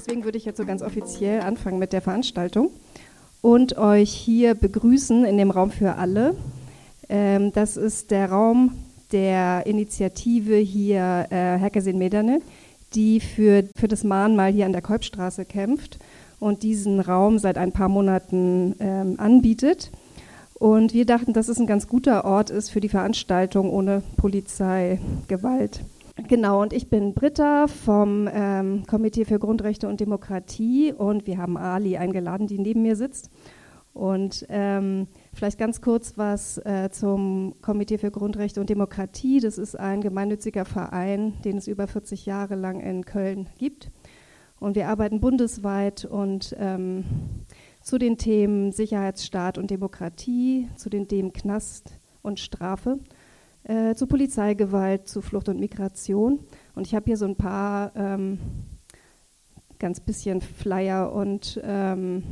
deswegen würde ich jetzt so ganz offiziell anfangen mit der Veranstaltung und euch hier begrüßen in dem Raum für alle. Ähm, das ist der Raum der Initiative hier äh, Herkesin Medane, die für, für das Mahnmal hier an der Kolbstraße kämpft und diesen Raum seit ein paar Monaten ähm, anbietet. Und wir dachten, dass es ein ganz guter Ort ist für die Veranstaltung ohne Polizeigewalt. Genau, und ich bin Britta vom ähm, Komitee für Grundrechte und Demokratie und wir haben Ali eingeladen, die neben mir sitzt. Und ähm, vielleicht ganz kurz was äh, zum Komitee für Grundrechte und Demokratie. Das ist ein gemeinnütziger Verein, den es über 40 Jahre lang in Köln gibt. Und wir arbeiten bundesweit und ähm, zu den Themen Sicherheitsstaat und Demokratie, zu den Themen Knast und Strafe, äh, zu Polizeigewalt, zu Flucht und Migration. Und ich habe hier so ein paar ähm, ganz bisschen Flyer und ähm,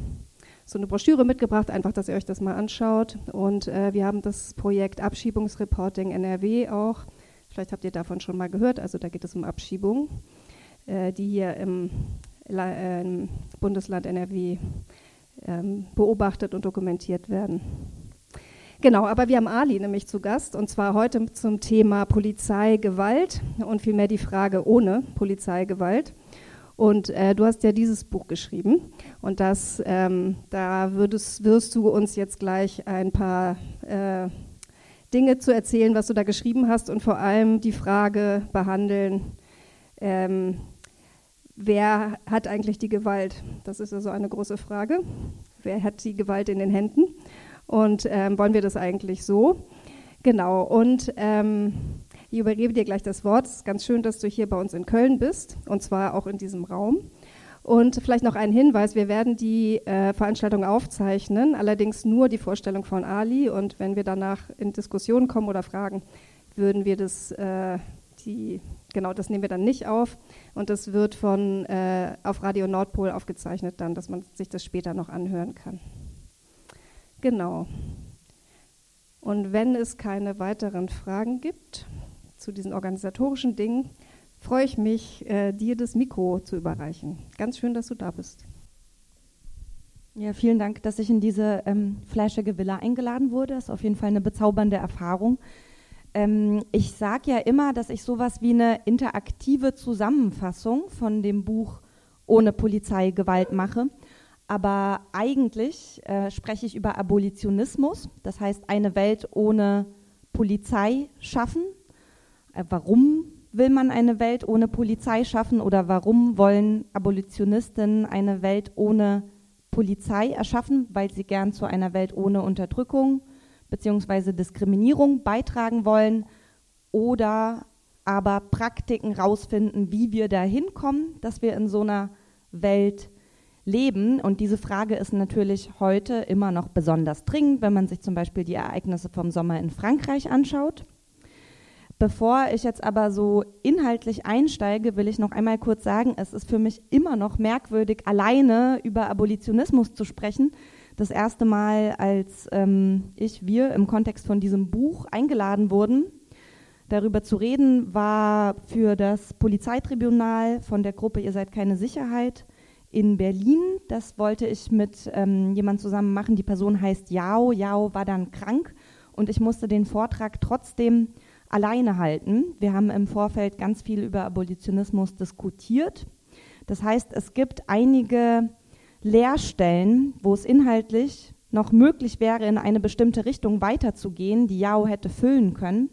so eine Broschüre mitgebracht, einfach, dass ihr euch das mal anschaut. Und äh, wir haben das Projekt Abschiebungsreporting NRW auch. Vielleicht habt ihr davon schon mal gehört. Also da geht es um Abschiebungen, äh, die hier im, äh, im Bundesland NRW ähm, beobachtet und dokumentiert werden. Genau, aber wir haben Ali nämlich zu Gast und zwar heute zum Thema Polizeigewalt und vielmehr die Frage ohne Polizeigewalt. Und äh, du hast ja dieses Buch geschrieben und das, ähm, da würdest, wirst du uns jetzt gleich ein paar äh, Dinge zu erzählen, was du da geschrieben hast und vor allem die Frage behandeln, ähm, wer hat eigentlich die Gewalt? Das ist also eine große Frage. Wer hat die Gewalt in den Händen? Und ähm, wollen wir das eigentlich so? Genau. Und ähm, ich übergebe dir gleich das Wort. Es ist ganz schön, dass du hier bei uns in Köln bist und zwar auch in diesem Raum. Und vielleicht noch ein Hinweis: Wir werden die äh, Veranstaltung aufzeichnen, allerdings nur die Vorstellung von Ali. Und wenn wir danach in Diskussionen kommen oder Fragen, würden wir das äh, die, genau, das nehmen wir dann nicht auf und das wird von äh, auf Radio Nordpol aufgezeichnet dann, dass man sich das später noch anhören kann. Genau. Und wenn es keine weiteren Fragen gibt zu diesen organisatorischen Dingen, freue ich mich, äh, dir das Mikro zu überreichen. Ganz schön, dass du da bist. Ja, vielen Dank, dass ich in diese ähm, flashige Villa eingeladen wurde. Das ist auf jeden Fall eine bezaubernde Erfahrung. Ähm, ich sage ja immer, dass ich sowas wie eine interaktive Zusammenfassung von dem Buch Ohne Polizeigewalt mache. Aber eigentlich äh, spreche ich über Abolitionismus, das heißt eine Welt ohne Polizei schaffen. Äh, warum will man eine Welt ohne Polizei schaffen oder warum wollen Abolitionistinnen eine Welt ohne Polizei erschaffen? Weil sie gern zu einer Welt ohne Unterdrückung bzw. Diskriminierung beitragen wollen oder aber Praktiken rausfinden, wie wir da hinkommen, dass wir in so einer Welt leben. Und diese Frage ist natürlich heute immer noch besonders dringend, wenn man sich zum Beispiel die Ereignisse vom Sommer in Frankreich anschaut. Bevor ich jetzt aber so inhaltlich einsteige, will ich noch einmal kurz sagen, es ist für mich immer noch merkwürdig, alleine über Abolitionismus zu sprechen, das erste Mal, als ähm, ich, wir im Kontext von diesem Buch eingeladen wurden, darüber zu reden, war für das Polizeitribunal von der Gruppe Ihr seid keine Sicherheit in Berlin. Das wollte ich mit ähm, jemandem zusammen machen. Die Person heißt Yao. Yao war dann krank und ich musste den Vortrag trotzdem alleine halten. Wir haben im Vorfeld ganz viel über Abolitionismus diskutiert. Das heißt, es gibt einige Leerstellen, wo es inhaltlich noch möglich wäre, in eine bestimmte Richtung weiterzugehen, die Yao hätte füllen können.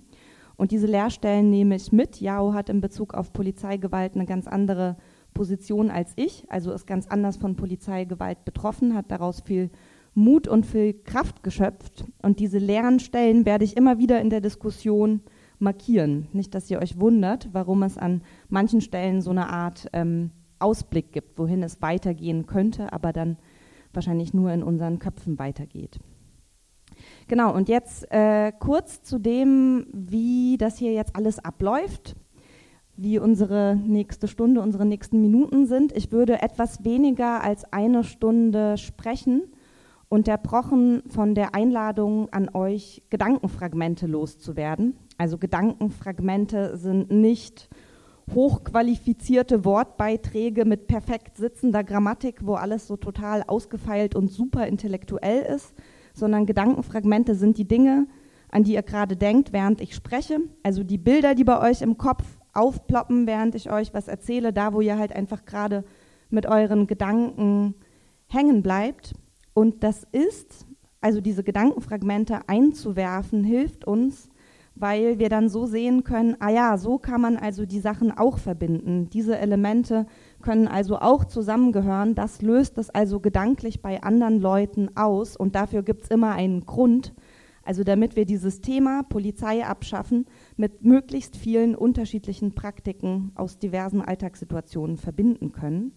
Und diese Leerstellen nehme ich mit. Yao hat in Bezug auf Polizeigewalt eine ganz andere Position als ich, also ist ganz anders von Polizeigewalt betroffen, hat daraus viel Mut und viel Kraft geschöpft. Und diese leeren Stellen werde ich immer wieder in der Diskussion markieren. Nicht, dass ihr euch wundert, warum es an manchen Stellen so eine Art ähm, Ausblick gibt, wohin es weitergehen könnte, aber dann wahrscheinlich nur in unseren Köpfen weitergeht. Genau, und jetzt äh, kurz zu dem, wie das hier jetzt alles abläuft, wie unsere nächste Stunde, unsere nächsten Minuten sind. Ich würde etwas weniger als eine Stunde sprechen, unterbrochen von der Einladung an euch, Gedankenfragmente loszuwerden. Also Gedankenfragmente sind nicht hochqualifizierte Wortbeiträge mit perfekt sitzender Grammatik, wo alles so total ausgefeilt und super intellektuell ist, sondern Gedankenfragmente sind die Dinge, an die ihr gerade denkt, während ich spreche. Also die Bilder, die bei euch im Kopf aufploppen, während ich euch was erzähle, da wo ihr halt einfach gerade mit euren Gedanken hängen bleibt. Und das ist, also diese Gedankenfragmente einzuwerfen, hilft uns, weil wir dann so sehen können, ah ja, so kann man also die Sachen auch verbinden. Diese Elemente können also auch zusammengehören. Das löst es also gedanklich bei anderen Leuten aus und dafür gibt es immer einen Grund. Also damit wir dieses Thema Polizei abschaffen mit möglichst vielen unterschiedlichen Praktiken aus diversen Alltagssituationen verbinden können.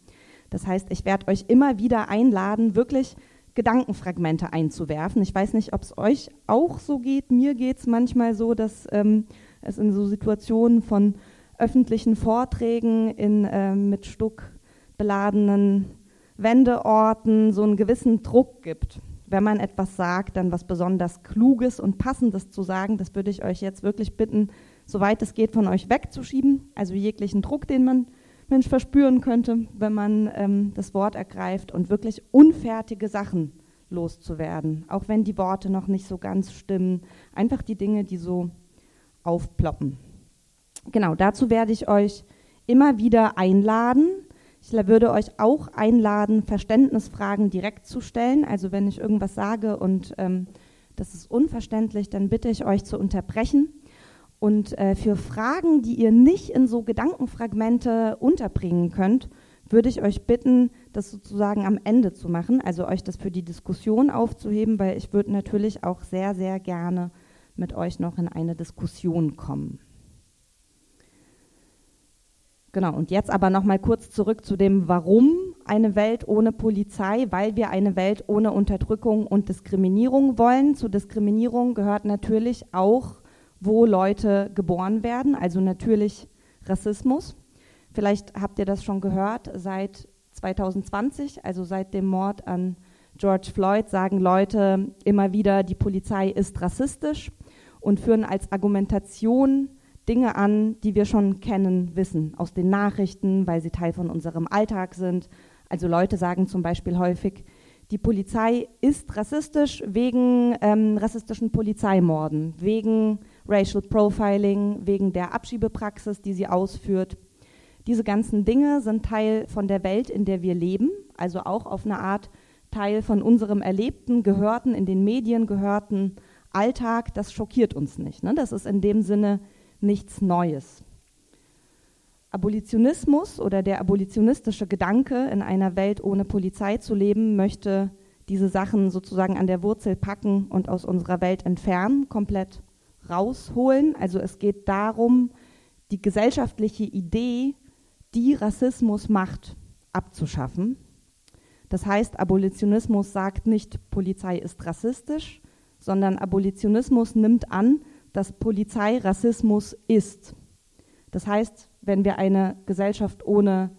Das heißt, ich werde euch immer wieder einladen, wirklich Gedankenfragmente einzuwerfen. Ich weiß nicht, ob es euch auch so geht. Mir geht es manchmal so, dass ähm, es in so Situationen von öffentlichen Vorträgen in äh, mit Stuck beladenen Wendeorten so einen gewissen Druck gibt. Wenn man etwas sagt, dann was besonders Kluges und Passendes zu sagen, das würde ich euch jetzt wirklich bitten, soweit es geht, von euch wegzuschieben. Also jeglichen Druck, den man Mensch verspüren könnte, wenn man ähm, das Wort ergreift und wirklich unfertige Sachen loszuwerden, auch wenn die Worte noch nicht so ganz stimmen. Einfach die Dinge, die so aufploppen. Genau, dazu werde ich euch immer wieder einladen. Ich würde euch auch einladen, Verständnisfragen direkt zu stellen. Also wenn ich irgendwas sage und ähm, das ist unverständlich, dann bitte ich euch zu unterbrechen und äh, für Fragen, die ihr nicht in so Gedankenfragmente unterbringen könnt, würde ich euch bitten, das sozusagen am Ende zu machen, also euch das für die Diskussion aufzuheben, weil ich würde natürlich auch sehr, sehr gerne mit euch noch in eine Diskussion kommen. Genau, und jetzt aber noch mal kurz zurück zu dem Warum eine Welt ohne Polizei, weil wir eine Welt ohne Unterdrückung und Diskriminierung wollen. Zu Diskriminierung gehört natürlich auch wo Leute geboren werden, also natürlich Rassismus. Vielleicht habt ihr das schon gehört, seit 2020, also seit dem Mord an George Floyd, sagen Leute immer wieder, die Polizei ist rassistisch und führen als Argumentation Dinge an, die wir schon kennen, wissen, aus den Nachrichten, weil sie Teil von unserem Alltag sind. Also Leute sagen zum Beispiel häufig, die Polizei ist rassistisch wegen ähm, rassistischen Polizeimorden, wegen Racial Profiling, wegen der Abschiebepraxis, die sie ausführt. Diese ganzen Dinge sind Teil von der Welt, in der wir leben, also auch auf eine Art Teil von unserem erlebten, gehörten, in den Medien gehörten Alltag. Das schockiert uns nicht. Ne? Das ist in dem Sinne nichts Neues. Abolitionismus oder der abolitionistische Gedanke, in einer Welt ohne Polizei zu leben, möchte diese Sachen sozusagen an der Wurzel packen und aus unserer Welt entfernen, komplett rausholen. Also es geht darum, die gesellschaftliche Idee, die Rassismus macht, abzuschaffen. Das heißt, Abolitionismus sagt nicht, Polizei ist rassistisch, sondern Abolitionismus nimmt an, dass Polizei Rassismus ist. Das heißt, wenn wir eine Gesellschaft ohne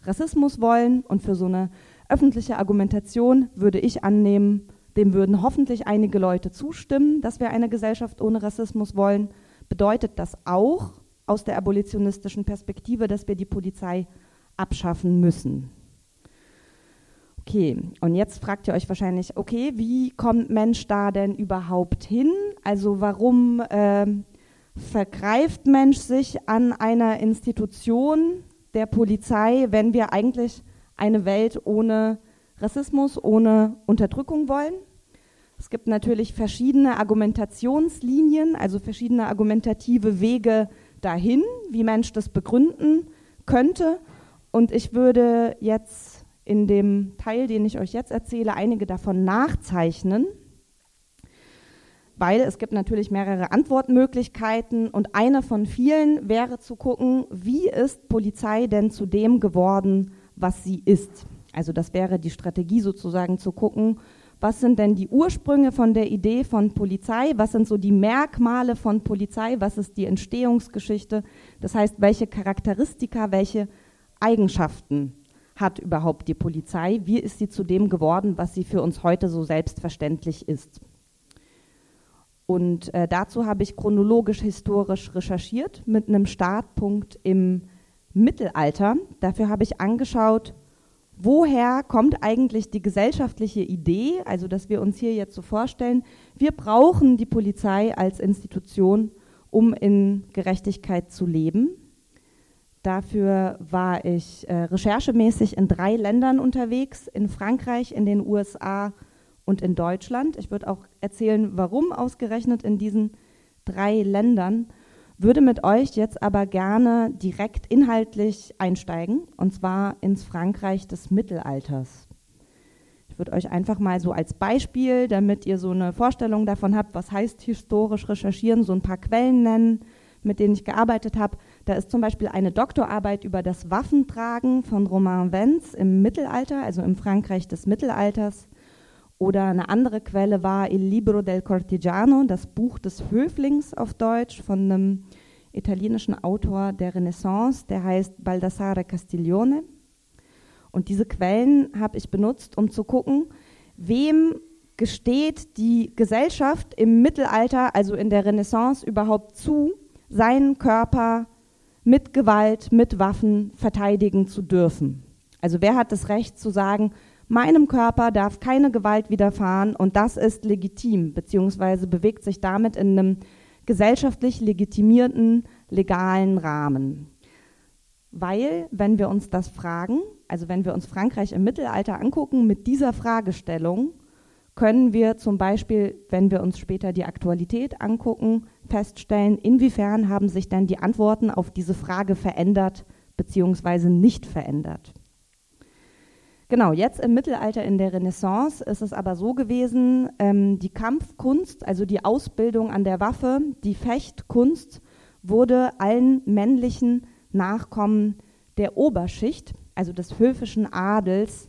Rassismus wollen und für so eine öffentliche Argumentation würde ich annehmen, dem würden hoffentlich einige Leute zustimmen, dass wir eine Gesellschaft ohne Rassismus wollen. Bedeutet das auch aus der abolitionistischen Perspektive, dass wir die Polizei abschaffen müssen? Okay, und jetzt fragt ihr euch wahrscheinlich, okay, wie kommt Mensch da denn überhaupt hin? Also warum äh, vergreift Mensch sich an einer Institution der Polizei, wenn wir eigentlich eine Welt ohne Rassismus, ohne Unterdrückung wollen? Es gibt natürlich verschiedene Argumentationslinien, also verschiedene argumentative Wege dahin, wie Mensch das begründen könnte. Und ich würde jetzt in dem Teil, den ich euch jetzt erzähle, einige davon nachzeichnen weil es gibt natürlich mehrere Antwortmöglichkeiten und eine von vielen wäre zu gucken, wie ist Polizei denn zu dem geworden, was sie ist. Also das wäre die Strategie sozusagen zu gucken, was sind denn die Ursprünge von der Idee von Polizei, was sind so die Merkmale von Polizei, was ist die Entstehungsgeschichte, das heißt, welche Charakteristika, welche Eigenschaften hat überhaupt die Polizei, wie ist sie zu dem geworden, was sie für uns heute so selbstverständlich ist. Und äh, dazu habe ich chronologisch historisch recherchiert mit einem Startpunkt im Mittelalter. Dafür habe ich angeschaut, woher kommt eigentlich die gesellschaftliche Idee, also dass wir uns hier jetzt so vorstellen, wir brauchen die Polizei als Institution, um in Gerechtigkeit zu leben. Dafür war ich äh, recherchemäßig in drei Ländern unterwegs, in Frankreich, in den USA und in Deutschland. Ich würde auch erzählen, warum ausgerechnet in diesen drei Ländern würde mit euch jetzt aber gerne direkt inhaltlich einsteigen, und zwar ins Frankreich des Mittelalters. Ich würde euch einfach mal so als Beispiel, damit ihr so eine Vorstellung davon habt, was heißt historisch recherchieren, so ein paar Quellen nennen, mit denen ich gearbeitet habe. Da ist zum Beispiel eine Doktorarbeit über das Waffentragen von Romain Vence im Mittelalter, also im Frankreich des Mittelalters. Oder eine andere Quelle war Il Libro del Cortigiano, das Buch des Höflings auf Deutsch von einem italienischen Autor der Renaissance, der heißt Baldassare Castiglione. Und diese Quellen habe ich benutzt, um zu gucken, wem gesteht die Gesellschaft im Mittelalter, also in der Renaissance, überhaupt zu, seinen Körper mit Gewalt, mit Waffen verteidigen zu dürfen. Also wer hat das Recht zu sagen, meinem Körper darf keine Gewalt widerfahren und das ist legitim, beziehungsweise bewegt sich damit in einem gesellschaftlich legitimierten legalen Rahmen. Weil, wenn wir uns das fragen, also wenn wir uns Frankreich im Mittelalter angucken mit dieser Fragestellung, können wir zum Beispiel, wenn wir uns später die Aktualität angucken, feststellen, inwiefern haben sich denn die Antworten auf diese Frage verändert bzw. nicht verändert. Genau, jetzt im Mittelalter in der Renaissance ist es aber so gewesen, ähm, die Kampfkunst, also die Ausbildung an der Waffe, die Fechtkunst wurde allen männlichen Nachkommen der Oberschicht, also des höfischen Adels,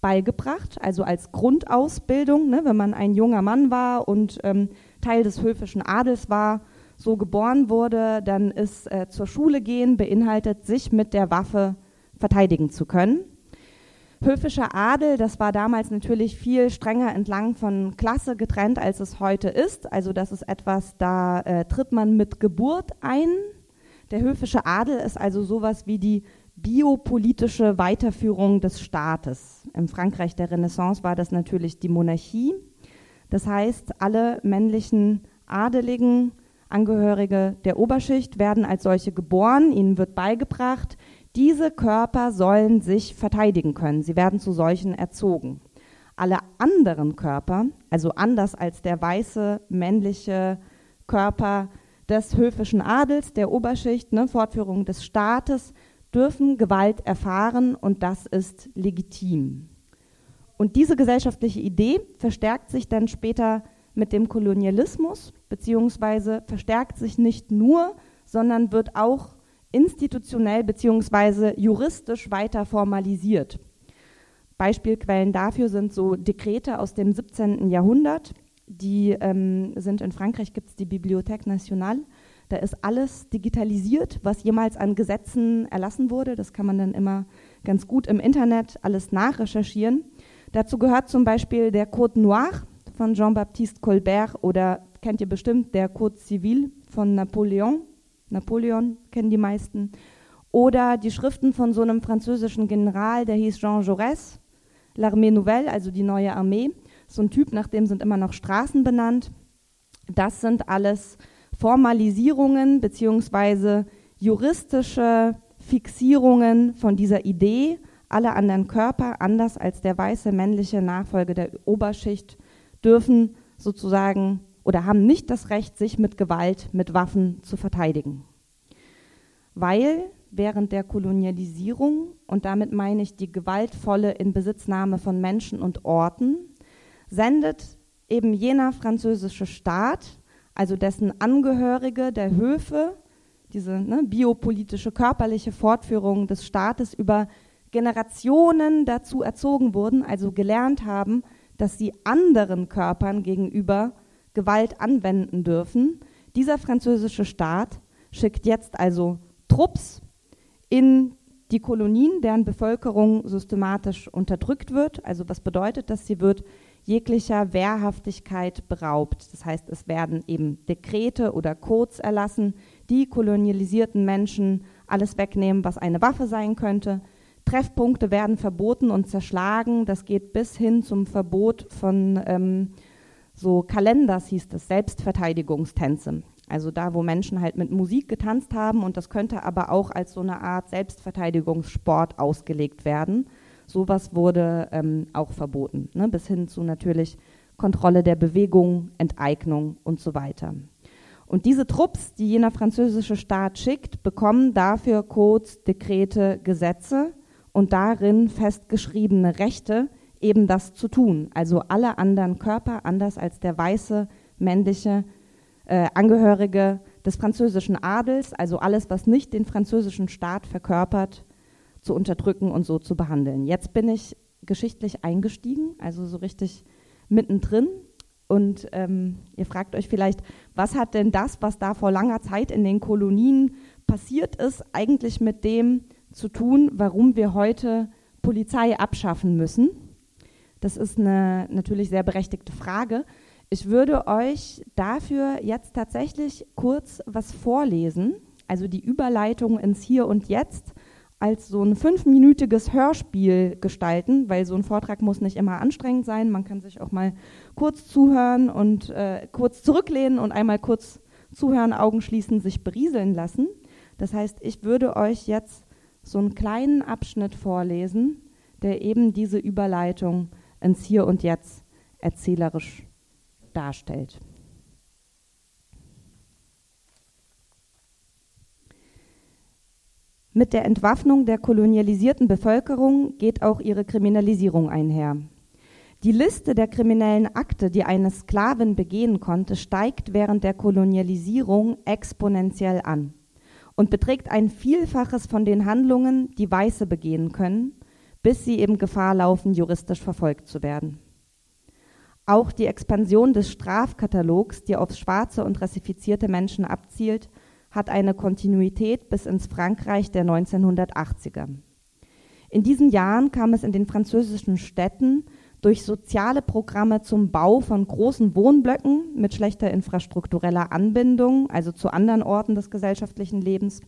beigebracht, also als Grundausbildung, ne, wenn man ein junger Mann war und ähm, Teil des höfischen Adels war, so geboren wurde, dann ist äh, zur Schule gehen beinhaltet, sich mit der Waffe verteidigen zu können. Höfischer Adel, das war damals natürlich viel strenger entlang von Klasse getrennt, als es heute ist. Also das ist etwas, da äh, tritt man mit Geburt ein. Der höfische Adel ist also sowas wie die biopolitische Weiterführung des Staates. Im Frankreich der Renaissance war das natürlich die Monarchie. Das heißt, alle männlichen Adeligen, Angehörige der Oberschicht werden als solche geboren, ihnen wird beigebracht, diese Körper sollen sich verteidigen können. Sie werden zu solchen erzogen. Alle anderen Körper, also anders als der weiße männliche Körper des höfischen Adels, der Oberschicht, ne, Fortführung des Staates, dürfen Gewalt erfahren und das ist legitim. Und diese gesellschaftliche Idee verstärkt sich dann später mit dem Kolonialismus, beziehungsweise verstärkt sich nicht nur, sondern wird auch institutionell bzw. juristisch weiter formalisiert. Beispielquellen dafür sind so Dekrete aus dem 17. Jahrhundert, die ähm, sind in Frankreich, gibt es die Bibliothèque Nationale. Da ist alles digitalisiert, was jemals an Gesetzen erlassen wurde. Das kann man dann immer ganz gut im Internet alles nachrecherchieren. Dazu gehört zum Beispiel der Code Noir von Jean-Baptiste Colbert oder kennt ihr bestimmt der Code Civil von Napoleon. Napoleon kennen die meisten. Oder die Schriften von so einem französischen General, der hieß Jean Jaurès, L'Armée Nouvelle, also die neue Armee. So ein Typ, nach dem sind immer noch Straßen benannt. Das sind alles Formalisierungen beziehungsweise juristische Fixierungen von dieser Idee, alle anderen Körper, anders als der weiße männliche Nachfolger der Oberschicht, dürfen sozusagen oder haben nicht das Recht, sich mit Gewalt, mit Waffen zu verteidigen. Weil während der Kolonialisierung, und damit meine ich die gewaltvolle Inbesitznahme von Menschen und Orten, sendet eben jener französische Staat, also dessen Angehörige der Höfe, diese ne, biopolitische körperliche Fortführung des Staates über Generationen dazu erzogen wurden, also gelernt haben, dass sie anderen Körpern gegenüber Gewalt anwenden dürfen. Dieser französische Staat schickt jetzt also Trupps in die Kolonien, deren Bevölkerung systematisch unterdrückt wird. Also was bedeutet das? Sie wird jeglicher Wehrhaftigkeit beraubt. Das heißt, es werden eben Dekrete oder Codes erlassen, die kolonialisierten Menschen alles wegnehmen, was eine Waffe sein könnte. Treffpunkte werden verboten und zerschlagen. Das geht bis hin zum Verbot von ähm, so Kalenders, hieß es, Selbstverteidigungstänze. Also da, wo Menschen halt mit Musik getanzt haben und das könnte aber auch als so eine Art Selbstverteidigungssport ausgelegt werden. Sowas wurde ähm, auch verboten, ne? bis hin zu natürlich Kontrolle der Bewegung, Enteignung und so weiter. Und diese Trupps, die jener französische Staat schickt, bekommen dafür Codes, Dekrete, Gesetze und darin festgeschriebene Rechte, eben das zu tun. Also alle anderen Körper, anders als der weiße, männliche äh, Angehörige des französischen Adels, also alles, was nicht den französischen Staat verkörpert, zu unterdrücken und so zu behandeln. Jetzt bin ich geschichtlich eingestiegen, also so richtig mittendrin. Und ähm, ihr fragt euch vielleicht, was hat denn das, was da vor langer Zeit in den Kolonien passiert ist, eigentlich mit dem zu tun, warum wir heute Polizei abschaffen müssen? Das ist eine natürlich sehr berechtigte Frage. Ich würde euch dafür jetzt tatsächlich kurz was vorlesen, also die Überleitung ins Hier und Jetzt als so ein fünfminütiges Hörspiel gestalten, weil so ein Vortrag muss nicht immer anstrengend sein. Man kann sich auch mal kurz zuhören und äh, kurz zurücklehnen und einmal kurz zuhören, Augen schließen, sich berieseln lassen. Das heißt, ich würde euch jetzt so einen kleinen Abschnitt vorlesen, der eben diese Überleitung ins Hier und Jetzt erzählerisch darstellt. Mit der Entwaffnung der kolonialisierten Bevölkerung geht auch ihre Kriminalisierung einher. Die Liste der kriminellen Akte, die eine Sklavin begehen konnte, steigt während der Kolonialisierung exponentiell an und beträgt ein Vielfaches von den Handlungen, die Weiße begehen können, bis sie eben Gefahr laufen, juristisch verfolgt zu werden. Auch die Expansion des Strafkatalogs, die auf schwarze und rassifizierte Menschen abzielt, hat eine Kontinuität bis ins Frankreich der 1980er. In diesen Jahren kam es in den französischen Städten durch soziale Programme zum Bau von großen Wohnblöcken mit schlechter infrastruktureller Anbindung, also zu anderen Orten des gesellschaftlichen Lebens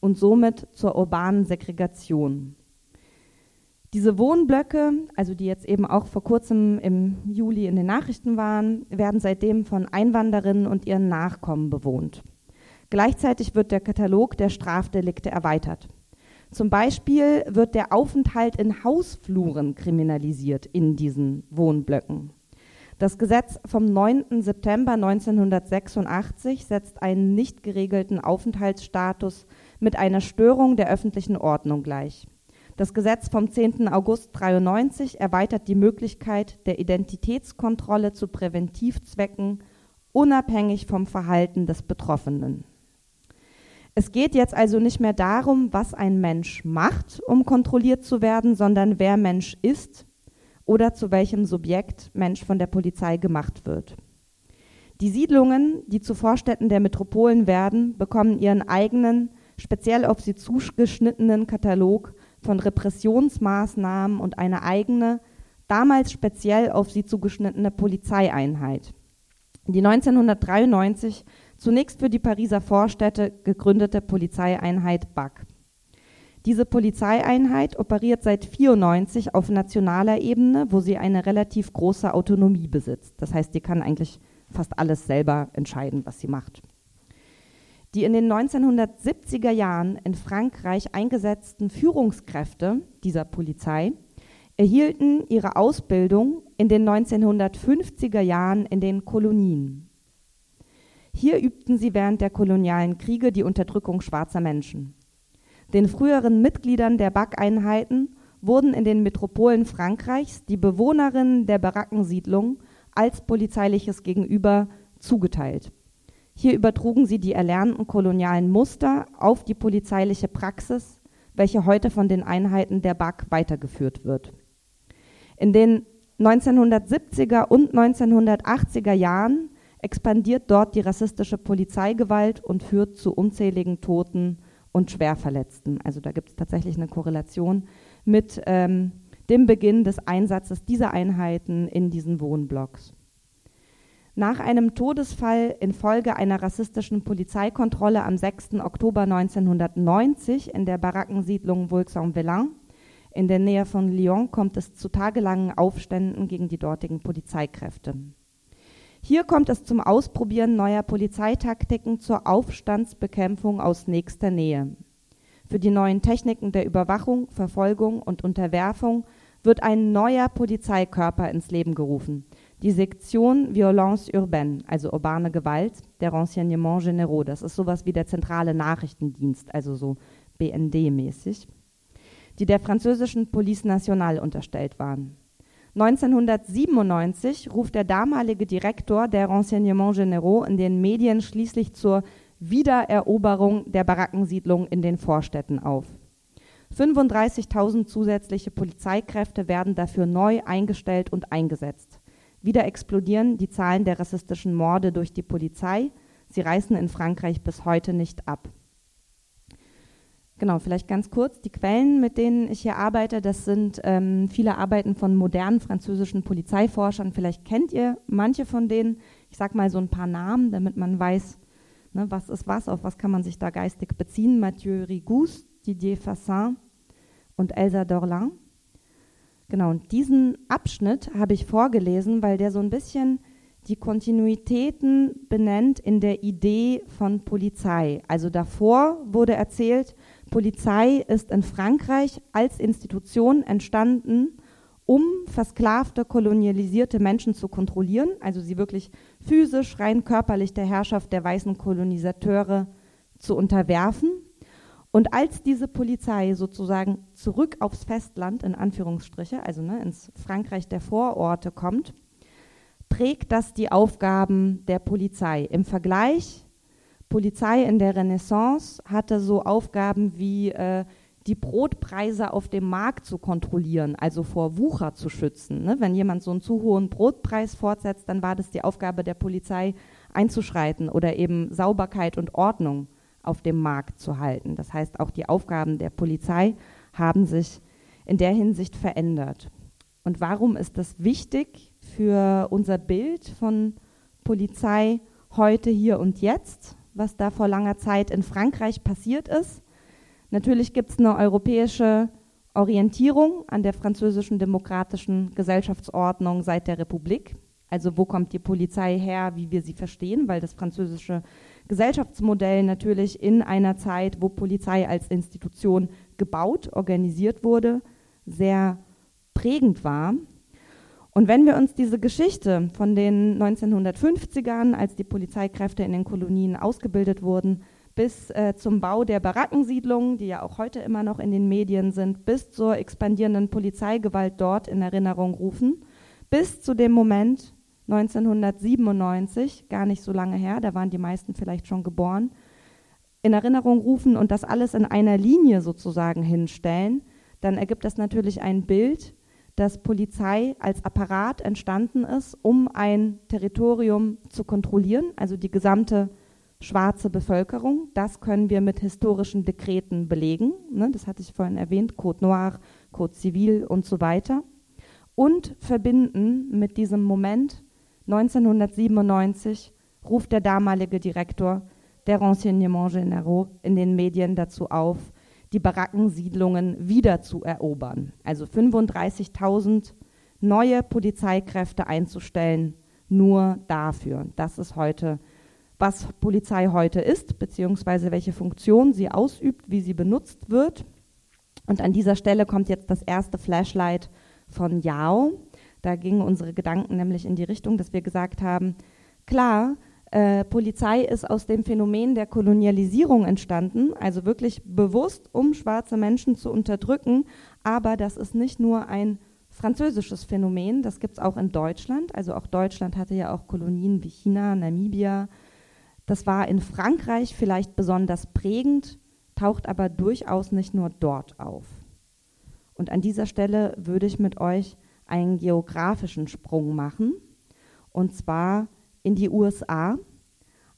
und somit zur urbanen Segregation. Diese Wohnblöcke, also die jetzt eben auch vor kurzem im Juli in den Nachrichten waren, werden seitdem von Einwanderinnen und ihren Nachkommen bewohnt. Gleichzeitig wird der Katalog der Strafdelikte erweitert. Zum Beispiel wird der Aufenthalt in Hausfluren kriminalisiert in diesen Wohnblöcken. Das Gesetz vom 9. September 1986 setzt einen nicht geregelten Aufenthaltsstatus mit einer Störung der öffentlichen Ordnung gleich. Das Gesetz vom 10. August 1993 erweitert die Möglichkeit der Identitätskontrolle zu Präventivzwecken unabhängig vom Verhalten des Betroffenen. Es geht jetzt also nicht mehr darum, was ein Mensch macht, um kontrolliert zu werden, sondern wer Mensch ist oder zu welchem Subjekt Mensch von der Polizei gemacht wird. Die Siedlungen, die zu Vorstädten der Metropolen werden, bekommen ihren eigenen, speziell auf sie zugeschnittenen Katalog von Repressionsmaßnahmen und eine eigene, damals speziell auf sie zugeschnittene Polizeieinheit, die 1993 zunächst für die Pariser Vorstädte gegründete Polizeieinheit BAC. Diese Polizeieinheit operiert seit 1994 auf nationaler Ebene, wo sie eine relativ große Autonomie besitzt. Das heißt, die kann eigentlich fast alles selber entscheiden, was sie macht. Die in den 1970er Jahren in Frankreich eingesetzten Führungskräfte dieser Polizei erhielten ihre Ausbildung in den 1950er Jahren in den Kolonien. Hier übten sie während der kolonialen Kriege die Unterdrückung schwarzer Menschen. Den früheren Mitgliedern der BAK-Einheiten wurden in den Metropolen Frankreichs die Bewohnerinnen der Barackensiedlung als polizeiliches Gegenüber zugeteilt. Hier übertrugen sie die erlernten kolonialen Muster auf die polizeiliche Praxis, welche heute von den Einheiten der BAK weitergeführt wird. In den 1970er und 1980er Jahren expandiert dort die rassistische Polizeigewalt und führt zu unzähligen Toten und Schwerverletzten. Also da gibt es tatsächlich eine Korrelation mit ähm, dem Beginn des Einsatzes dieser Einheiten in diesen Wohnblocks. Nach einem Todesfall infolge einer rassistischen Polizeikontrolle am 6. Oktober 1990 in der Barackensiedlung Vaux-en-Velin in der Nähe von Lyon kommt es zu tagelangen Aufständen gegen die dortigen Polizeikräfte. Hier kommt es zum Ausprobieren neuer Polizeitaktiken zur Aufstandsbekämpfung aus nächster Nähe. Für die neuen Techniken der Überwachung, Verfolgung und Unterwerfung wird ein neuer Polizeikörper ins Leben gerufen, die Sektion Violence Urbaine, also urbane Gewalt, der Renseignements Généraux. Das ist sowas wie der zentrale Nachrichtendienst, also so BND-mäßig, die der französischen Police Nationale unterstellt waren. 1997 ruft der damalige Direktor der Renseignements Généraux in den Medien schließlich zur Wiedereroberung der Barackensiedlung in den Vorstädten auf. 35.000 zusätzliche Polizeikräfte werden dafür neu eingestellt und eingesetzt. Wieder explodieren die Zahlen der rassistischen Morde durch die Polizei. Sie reißen in Frankreich bis heute nicht ab. Genau, vielleicht ganz kurz. Die Quellen, mit denen ich hier arbeite, das sind ähm, viele Arbeiten von modernen französischen Polizeiforschern. Vielleicht kennt ihr manche von denen. Ich sage mal so ein paar Namen, damit man weiß, ne, was ist was, auf was kann man sich da geistig beziehen. Mathieu Rigous, Didier Fassin und Elsa Dorlin. Genau, und diesen Abschnitt habe ich vorgelesen, weil der so ein bisschen die Kontinuitäten benennt in der Idee von Polizei. Also davor wurde erzählt, Polizei ist in Frankreich als Institution entstanden, um versklavte, kolonialisierte Menschen zu kontrollieren, also sie wirklich physisch, rein körperlich der Herrschaft der weißen Kolonisateure zu unterwerfen. Und als diese Polizei sozusagen zurück aufs Festland, in Anführungsstriche, also ne, ins Frankreich der Vororte kommt, prägt das die Aufgaben der Polizei. Im Vergleich Polizei in der Renaissance hatte so Aufgaben wie äh, die Brotpreise auf dem Markt zu kontrollieren, also vor Wucher zu schützen. Ne? Wenn jemand so einen zu hohen Brotpreis fortsetzt, dann war das die Aufgabe der Polizei einzuschreiten oder eben Sauberkeit und Ordnung auf dem Markt zu halten. Das heißt, auch die Aufgaben der Polizei haben sich in der Hinsicht verändert. Und warum ist das wichtig für unser Bild von Polizei heute, hier und jetzt? Was da vor langer Zeit in Frankreich passiert ist. Natürlich gibt es eine europäische Orientierung an der französischen demokratischen Gesellschaftsordnung seit der Republik. Also wo kommt die Polizei her, wie wir sie verstehen, weil das französische Gesellschaftsmodell natürlich in einer Zeit, wo Polizei als Institution gebaut, organisiert wurde, sehr prägend war. Und wenn wir uns diese Geschichte von den 1950ern, als die Polizeikräfte in den Kolonien ausgebildet wurden, bis äh, zum Bau der Barackensiedlungen, die ja auch heute immer noch in den Medien sind, bis zur expandierenden Polizeigewalt dort in Erinnerung rufen, bis zu dem Moment 1997, gar nicht so lange her, da waren die meisten vielleicht schon geboren, in Erinnerung rufen und das alles in einer Linie sozusagen hinstellen, dann ergibt das natürlich ein Bild, dass Polizei als Apparat entstanden ist, um ein Territorium zu kontrollieren, also die gesamte schwarze Bevölkerung. Das können wir mit historischen Dekreten belegen. Ne, das hatte ich vorhin erwähnt, Code Noir, Code Civil und so weiter. Und verbinden mit diesem Moment 1997 ruft der damalige Direktor der Renseignements Généraux in den Medien dazu auf, die Barackensiedlungen wieder zu erobern. Also 35.000 neue Polizeikräfte einzustellen, nur dafür. Das ist heute, was Polizei heute ist, beziehungsweise welche Funktion sie ausübt, wie sie benutzt wird. Und an dieser Stelle kommt jetzt das erste Flashlight von Yao. Da gingen unsere Gedanken nämlich in die Richtung, dass wir gesagt haben, klar, äh, Polizei ist aus dem Phänomen der Kolonialisierung entstanden, also wirklich bewusst, um schwarze Menschen zu unterdrücken. Aber das ist nicht nur ein französisches Phänomen, das gibt es auch in Deutschland. Also auch Deutschland hatte ja auch Kolonien wie China, Namibia. Das war in Frankreich vielleicht besonders prägend, taucht aber durchaus nicht nur dort auf. Und an dieser Stelle würde ich mit euch einen geografischen Sprung machen. Und zwar in die USA.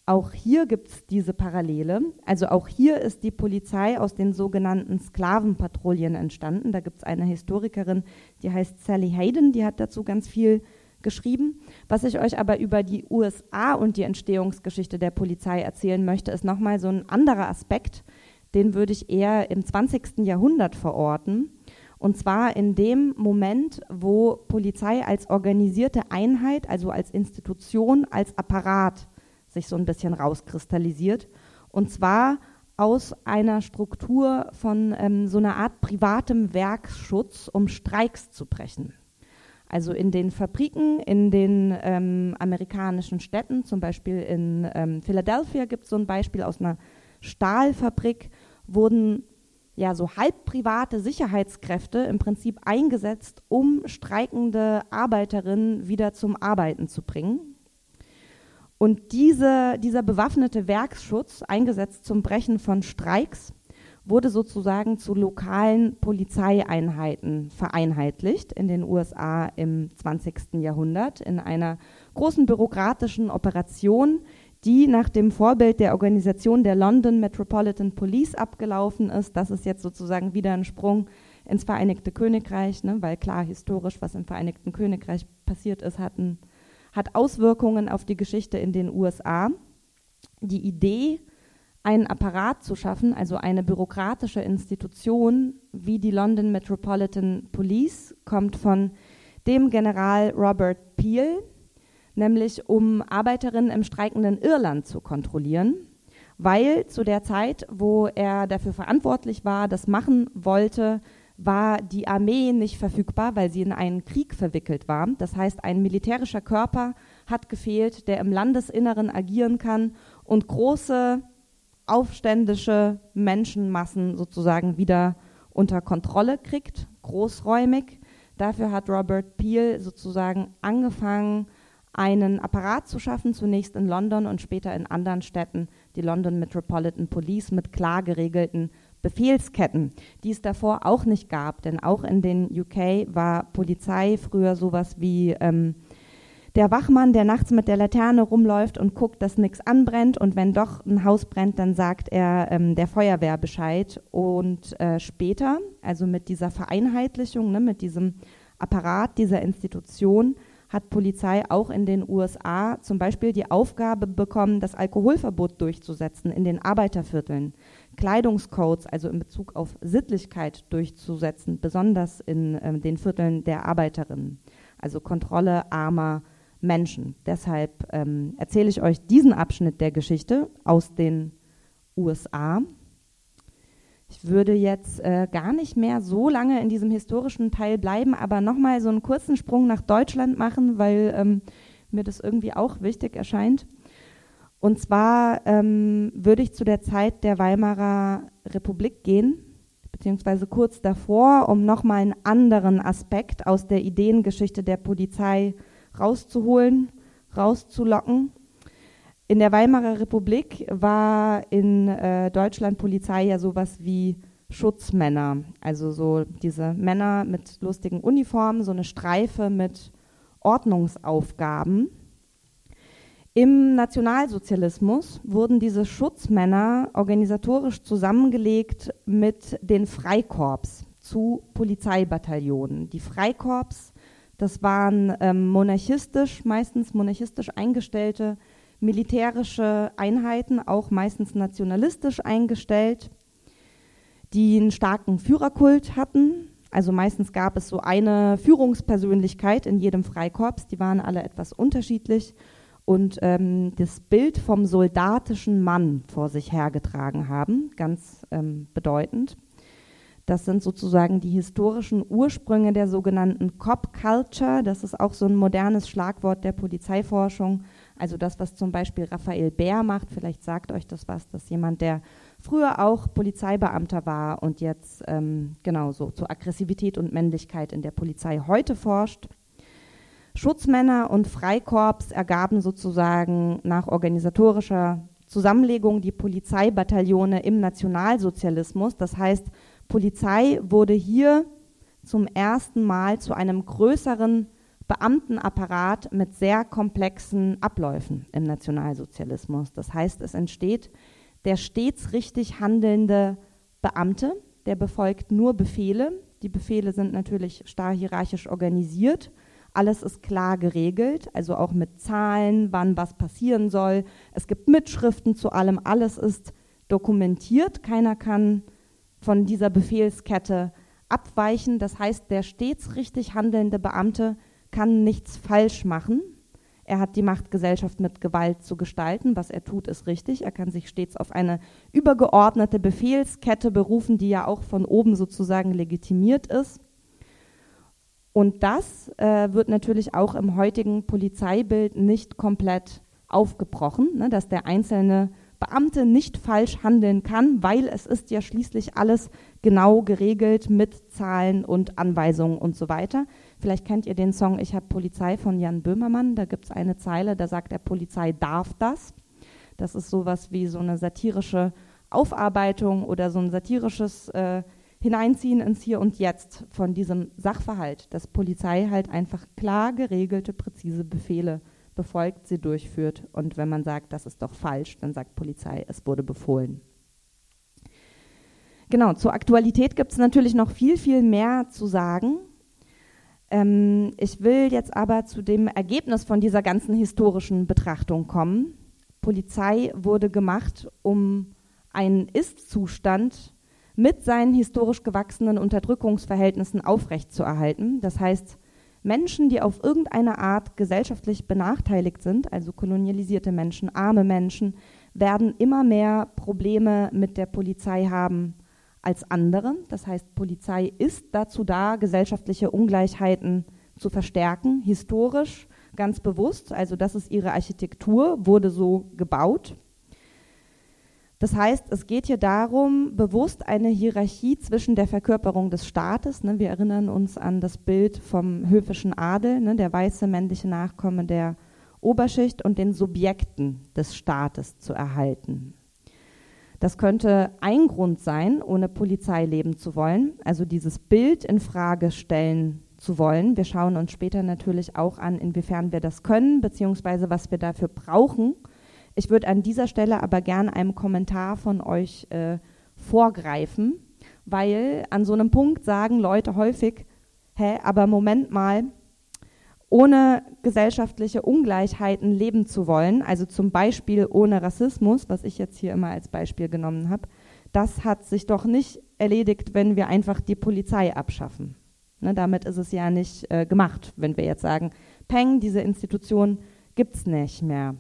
Auch hier gibt es diese Parallele. Also auch hier ist die Polizei aus den sogenannten Sklavenpatrouillen entstanden. Da gibt es eine Historikerin, die heißt Sally Hayden, die hat dazu ganz viel geschrieben. Was ich euch aber über die USA und die Entstehungsgeschichte der Polizei erzählen möchte, ist nochmal so ein anderer Aspekt, den würde ich eher im 20. Jahrhundert verorten. Und zwar in dem Moment, wo Polizei als organisierte Einheit, also als Institution, als Apparat sich so ein bisschen rauskristallisiert. Und zwar aus einer Struktur von ähm, so einer Art privatem Werkschutz, um Streiks zu brechen. Also in den Fabriken, in den ähm, amerikanischen Städten, zum Beispiel in ähm, Philadelphia gibt es so ein Beispiel aus einer Stahlfabrik, wurden ja so halb private Sicherheitskräfte im Prinzip eingesetzt, um streikende Arbeiterinnen wieder zum Arbeiten zu bringen. Und diese, dieser bewaffnete Werksschutz, eingesetzt zum Brechen von Streiks, wurde sozusagen zu lokalen Polizeieinheiten vereinheitlicht in den USA im 20. Jahrhundert in einer großen bürokratischen Operation, die nach dem Vorbild der Organisation der London Metropolitan Police abgelaufen ist. Das ist jetzt sozusagen wieder ein Sprung ins Vereinigte Königreich, ne, weil klar historisch, was im Vereinigten Königreich passiert ist, hatten hat Auswirkungen auf die Geschichte in den USA. Die Idee, einen Apparat zu schaffen, also eine bürokratische Institution wie die London Metropolitan Police, kommt von dem General Robert Peel, nämlich um Arbeiterinnen im streikenden Irland zu kontrollieren, weil zu der Zeit, wo er dafür verantwortlich war, das machen wollte, war die Armee nicht verfügbar, weil sie in einen Krieg verwickelt war. Das heißt, ein militärischer Körper hat gefehlt, der im Landesinneren agieren kann und große aufständische Menschenmassen sozusagen wieder unter Kontrolle kriegt, großräumig. Dafür hat Robert Peel sozusagen angefangen, einen Apparat zu schaffen, zunächst in London und später in anderen Städten, die London Metropolitan Police mit klar geregelten Befehlsketten, die es davor auch nicht gab. Denn auch in den UK war Polizei früher sowas wie ähm, der Wachmann, der nachts mit der Laterne rumläuft und guckt, dass nichts anbrennt. Und wenn doch ein Haus brennt, dann sagt er ähm, der Feuerwehr Bescheid. Und äh, später, also mit dieser Vereinheitlichung, ne, mit diesem Apparat dieser Institution, hat Polizei auch in den USA zum Beispiel die Aufgabe bekommen, das Alkoholverbot durchzusetzen in den Arbeitervierteln. Kleidungscodes, also in Bezug auf Sittlichkeit durchzusetzen, besonders in äh, den Vierteln der Arbeiterinnen. Also Kontrolle armer Menschen. Deshalb ähm, erzähle ich euch diesen Abschnitt der Geschichte aus den USA. Ich würde jetzt äh, gar nicht mehr so lange in diesem historischen Teil bleiben, aber nochmal so einen kurzen Sprung nach Deutschland machen, weil ähm, mir das irgendwie auch wichtig erscheint. Und zwar ähm, würde ich zu der Zeit der Weimarer Republik gehen, beziehungsweise kurz davor, um nochmal einen anderen Aspekt aus der Ideengeschichte der Polizei rauszuholen, rauszulocken. In der Weimarer Republik war in äh, Deutschland Polizei ja sowas wie Schutzmänner, also so diese Männer mit lustigen Uniformen, so eine Streife mit Ordnungsaufgaben. Im Nationalsozialismus wurden diese Schutzmänner organisatorisch zusammengelegt mit den Freikorps zu Polizeibataillonen. Die Freikorps, das waren ähm, monarchistisch, meistens monarchistisch eingestellte militärische Einheiten, auch meistens nationalistisch eingestellt, die einen starken Führerkult hatten. Also meistens gab es so eine Führungspersönlichkeit in jedem Freikorps, die waren alle etwas unterschiedlich und ähm, das Bild vom soldatischen Mann vor sich hergetragen haben, ganz ähm, bedeutend. Das sind sozusagen die historischen Ursprünge der sogenannten Cop Culture. Das ist auch so ein modernes Schlagwort der Polizeiforschung. Also das, was zum Beispiel Raphael Bär macht. Vielleicht sagt euch das was. Das ist jemand, der früher auch Polizeibeamter war und jetzt ähm, genau so zur Aggressivität und Männlichkeit in der Polizei heute forscht. Schutzmänner und Freikorps ergaben sozusagen nach organisatorischer Zusammenlegung die Polizeibataillone im Nationalsozialismus. Das heißt, Polizei wurde hier zum ersten Mal zu einem größeren Beamtenapparat mit sehr komplexen Abläufen im Nationalsozialismus. Das heißt, es entsteht der stets richtig handelnde Beamte, der befolgt nur Befehle. Die Befehle sind natürlich starr hierarchisch organisiert Alles ist klar geregelt, also auch mit Zahlen, wann was passieren soll. Es gibt Mitschriften zu allem, alles ist dokumentiert. Keiner kann von dieser Befehlskette abweichen. Das heißt, der stets richtig handelnde Beamte kann nichts falsch machen. Er hat die Macht, Gesellschaft mit Gewalt zu gestalten. Was er tut, ist richtig. Er kann sich stets auf eine übergeordnete Befehlskette berufen, die ja auch von oben sozusagen legitimiert ist. Und das äh, wird natürlich auch im heutigen Polizeibild nicht komplett aufgebrochen, ne, dass der einzelne Beamte nicht falsch handeln kann, weil es ist ja schließlich alles genau geregelt mit Zahlen und Anweisungen und so weiter. Vielleicht kennt ihr den Song Ich habe Polizei von Jan Böhmermann. Da gibt es eine Zeile, da sagt der Polizei darf das. Das ist sowas wie so eine satirische Aufarbeitung oder so ein satirisches äh, Hineinziehen ins Hier und Jetzt von diesem Sachverhalt, dass Polizei halt einfach klar geregelte, präzise Befehle befolgt, sie durchführt. Und wenn man sagt, das ist doch falsch, dann sagt Polizei, es wurde befohlen. Genau, zur Aktualität gibt es natürlich noch viel, viel mehr zu sagen. Ähm, ich will jetzt aber zu dem Ergebnis von dieser ganzen historischen Betrachtung kommen. Polizei wurde gemacht, um einen Ist-Zustand mit seinen historisch gewachsenen Unterdrückungsverhältnissen aufrechtzuerhalten. Das heißt, Menschen, die auf irgendeine Art gesellschaftlich benachteiligt sind, also kolonialisierte Menschen, arme Menschen, werden immer mehr Probleme mit der Polizei haben als andere. Das heißt, Polizei ist dazu da, gesellschaftliche Ungleichheiten zu verstärken, historisch ganz bewusst. Also das ist ihre Architektur, wurde so gebaut. Das heißt, es geht hier darum, bewusst eine Hierarchie zwischen der Verkörperung des Staates, ne, wir erinnern uns an das Bild vom höfischen Adel, ne, der weiße männliche Nachkomme der Oberschicht und den Subjekten des Staates zu erhalten. Das könnte ein Grund sein, ohne Polizei leben zu wollen, also dieses Bild in Frage stellen zu wollen. Wir schauen uns später natürlich auch an, inwiefern wir das können, beziehungsweise was wir dafür brauchen, ich würde an dieser Stelle aber gerne einem Kommentar von euch äh, vorgreifen, weil an so einem Punkt sagen Leute häufig, hä, aber Moment mal, ohne gesellschaftliche Ungleichheiten leben zu wollen, also zum Beispiel ohne Rassismus, was ich jetzt hier immer als Beispiel genommen habe, das hat sich doch nicht erledigt, wenn wir einfach die Polizei abschaffen. Ne, damit ist es ja nicht äh, gemacht, wenn wir jetzt sagen, Peng, diese Institution gibt es nicht mehr.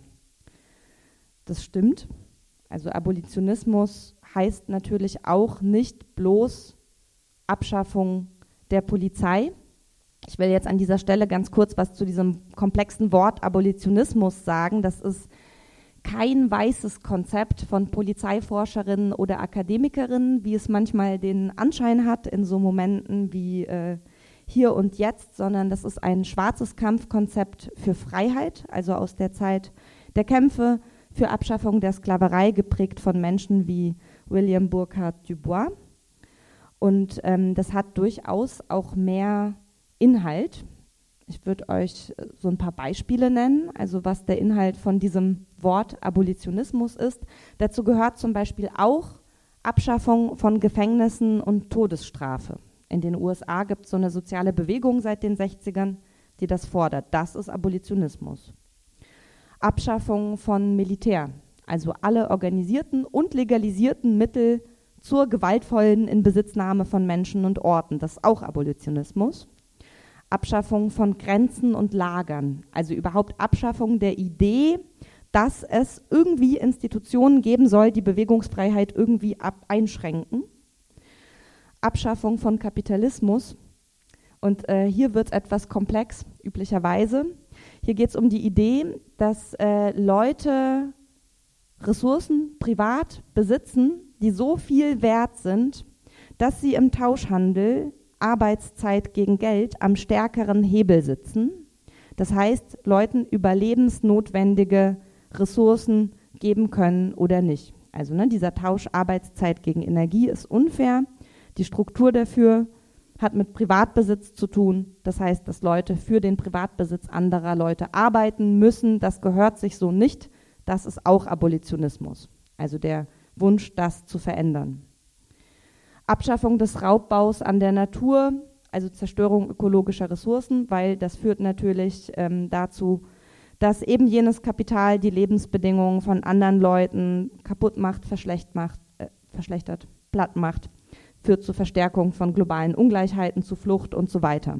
Das stimmt. Also Abolitionismus heißt natürlich auch nicht bloß Abschaffung der Polizei. Ich will jetzt an dieser Stelle ganz kurz was zu diesem komplexen Wort Abolitionismus sagen. Das ist kein weißes Konzept von Polizeiforscherinnen oder Akademikerinnen, wie es manchmal den Anschein hat in so Momenten wie äh, hier und jetzt, sondern das ist ein schwarzes Kampfkonzept für Freiheit, also aus der Zeit der Kämpfe für Abschaffung der Sklaverei, geprägt von Menschen wie William Burkhard Dubois. Und ähm, das hat durchaus auch mehr Inhalt. Ich würde euch äh, so ein paar Beispiele nennen, also was der Inhalt von diesem Wort Abolitionismus ist. Dazu gehört zum Beispiel auch Abschaffung von Gefängnissen und Todesstrafe. In den USA gibt es so eine soziale Bewegung seit den 60ern, die das fordert. Das ist Abolitionismus. Abschaffung von Militär, also alle organisierten und legalisierten Mittel zur gewaltvollen Inbesitznahme von Menschen und Orten, das ist auch Abolitionismus. Abschaffung von Grenzen und Lagern, also überhaupt Abschaffung der Idee, dass es irgendwie Institutionen geben soll, die Bewegungsfreiheit irgendwie einschränken. Abschaffung von Kapitalismus. Und äh, hier wird es etwas komplex, üblicherweise. Hier geht es um die Idee, dass äh, Leute Ressourcen privat besitzen, die so viel wert sind, dass sie im Tauschhandel Arbeitszeit gegen Geld am stärkeren Hebel sitzen. Das heißt, Leuten überlebensnotwendige Ressourcen geben können oder nicht. Also ne, dieser Tausch Arbeitszeit gegen Energie ist unfair. Die Struktur dafür hat mit Privatbesitz zu tun. Das heißt, dass Leute für den Privatbesitz anderer Leute arbeiten müssen. Das gehört sich so nicht. Das ist auch Abolitionismus. Also der Wunsch, das zu verändern. Abschaffung des Raubbaus an der Natur, also Zerstörung ökologischer Ressourcen, weil das führt natürlich ähm, dazu, dass eben jenes Kapital die Lebensbedingungen von anderen Leuten kaputt macht, verschlecht macht, äh, verschlechtert, platt macht, führt zur Verstärkung von globalen Ungleichheiten, zu Flucht und so weiter.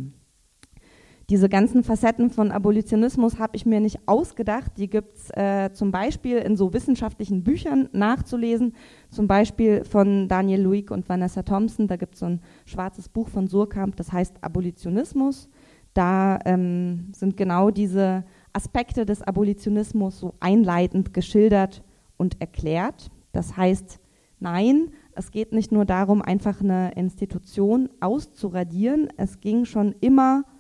Diese ganzen Facetten von Abolitionismus habe ich mir nicht ausgedacht. Die gibt es äh, zum Beispiel in so wissenschaftlichen Büchern nachzulesen, zum Beispiel von Daniel Luick und Vanessa Thompson. Da gibt es so ein schwarzes Buch von Surkamp, das heißt Abolitionismus. Da ähm, sind genau diese Aspekte des Abolitionismus so einleitend geschildert und erklärt. Das heißt, nein, es geht nicht nur darum, einfach eine Institution auszuradieren. Es ging schon immer um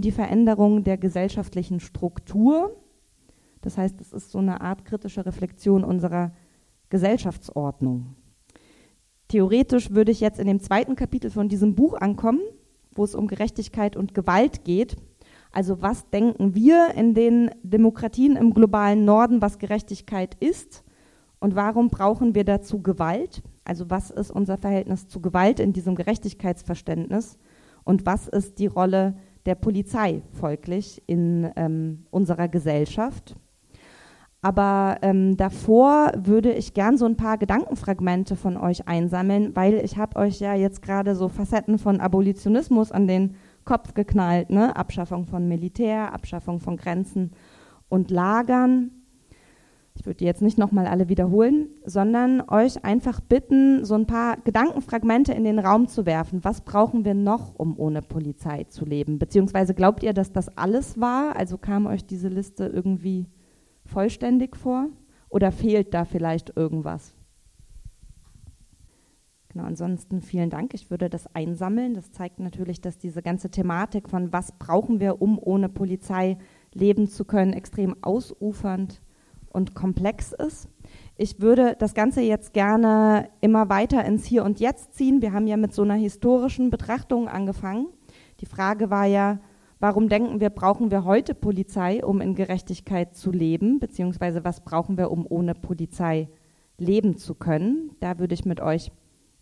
die Veränderung der gesellschaftlichen Struktur. Das heißt, es ist so eine Art kritische Reflexion unserer Gesellschaftsordnung. Theoretisch würde ich jetzt in dem zweiten Kapitel von diesem Buch ankommen, wo es um Gerechtigkeit und Gewalt geht. Also was denken wir in den Demokratien im globalen Norden, was Gerechtigkeit ist und warum brauchen wir dazu Gewalt? Also was ist unser Verhältnis zu Gewalt in diesem Gerechtigkeitsverständnis und was ist die Rolle der Polizei folglich in ähm, unserer Gesellschaft. Aber ähm, davor würde ich gern so ein paar Gedankenfragmente von euch einsammeln, weil ich habe euch ja jetzt gerade so Facetten von Abolitionismus an den Kopf geknallt, ne? Abschaffung von Militär, Abschaffung von Grenzen und Lagern ich würde die jetzt nicht nochmal alle wiederholen, sondern euch einfach bitten, so ein paar Gedankenfragmente in den Raum zu werfen. Was brauchen wir noch, um ohne Polizei zu leben? Beziehungsweise glaubt ihr, dass das alles war? Also kam euch diese Liste irgendwie vollständig vor? Oder fehlt da vielleicht irgendwas? Genau, ansonsten vielen Dank. Ich würde das einsammeln. Das zeigt natürlich, dass diese ganze Thematik von was brauchen wir, um ohne Polizei leben zu können, extrem ausufernd ist und komplex ist. Ich würde das Ganze jetzt gerne immer weiter ins Hier und Jetzt ziehen. Wir haben ja mit so einer historischen Betrachtung angefangen. Die Frage war ja, warum denken wir, brauchen wir heute Polizei, um in Gerechtigkeit zu leben, beziehungsweise was brauchen wir, um ohne Polizei leben zu können? Da würde ich mit euch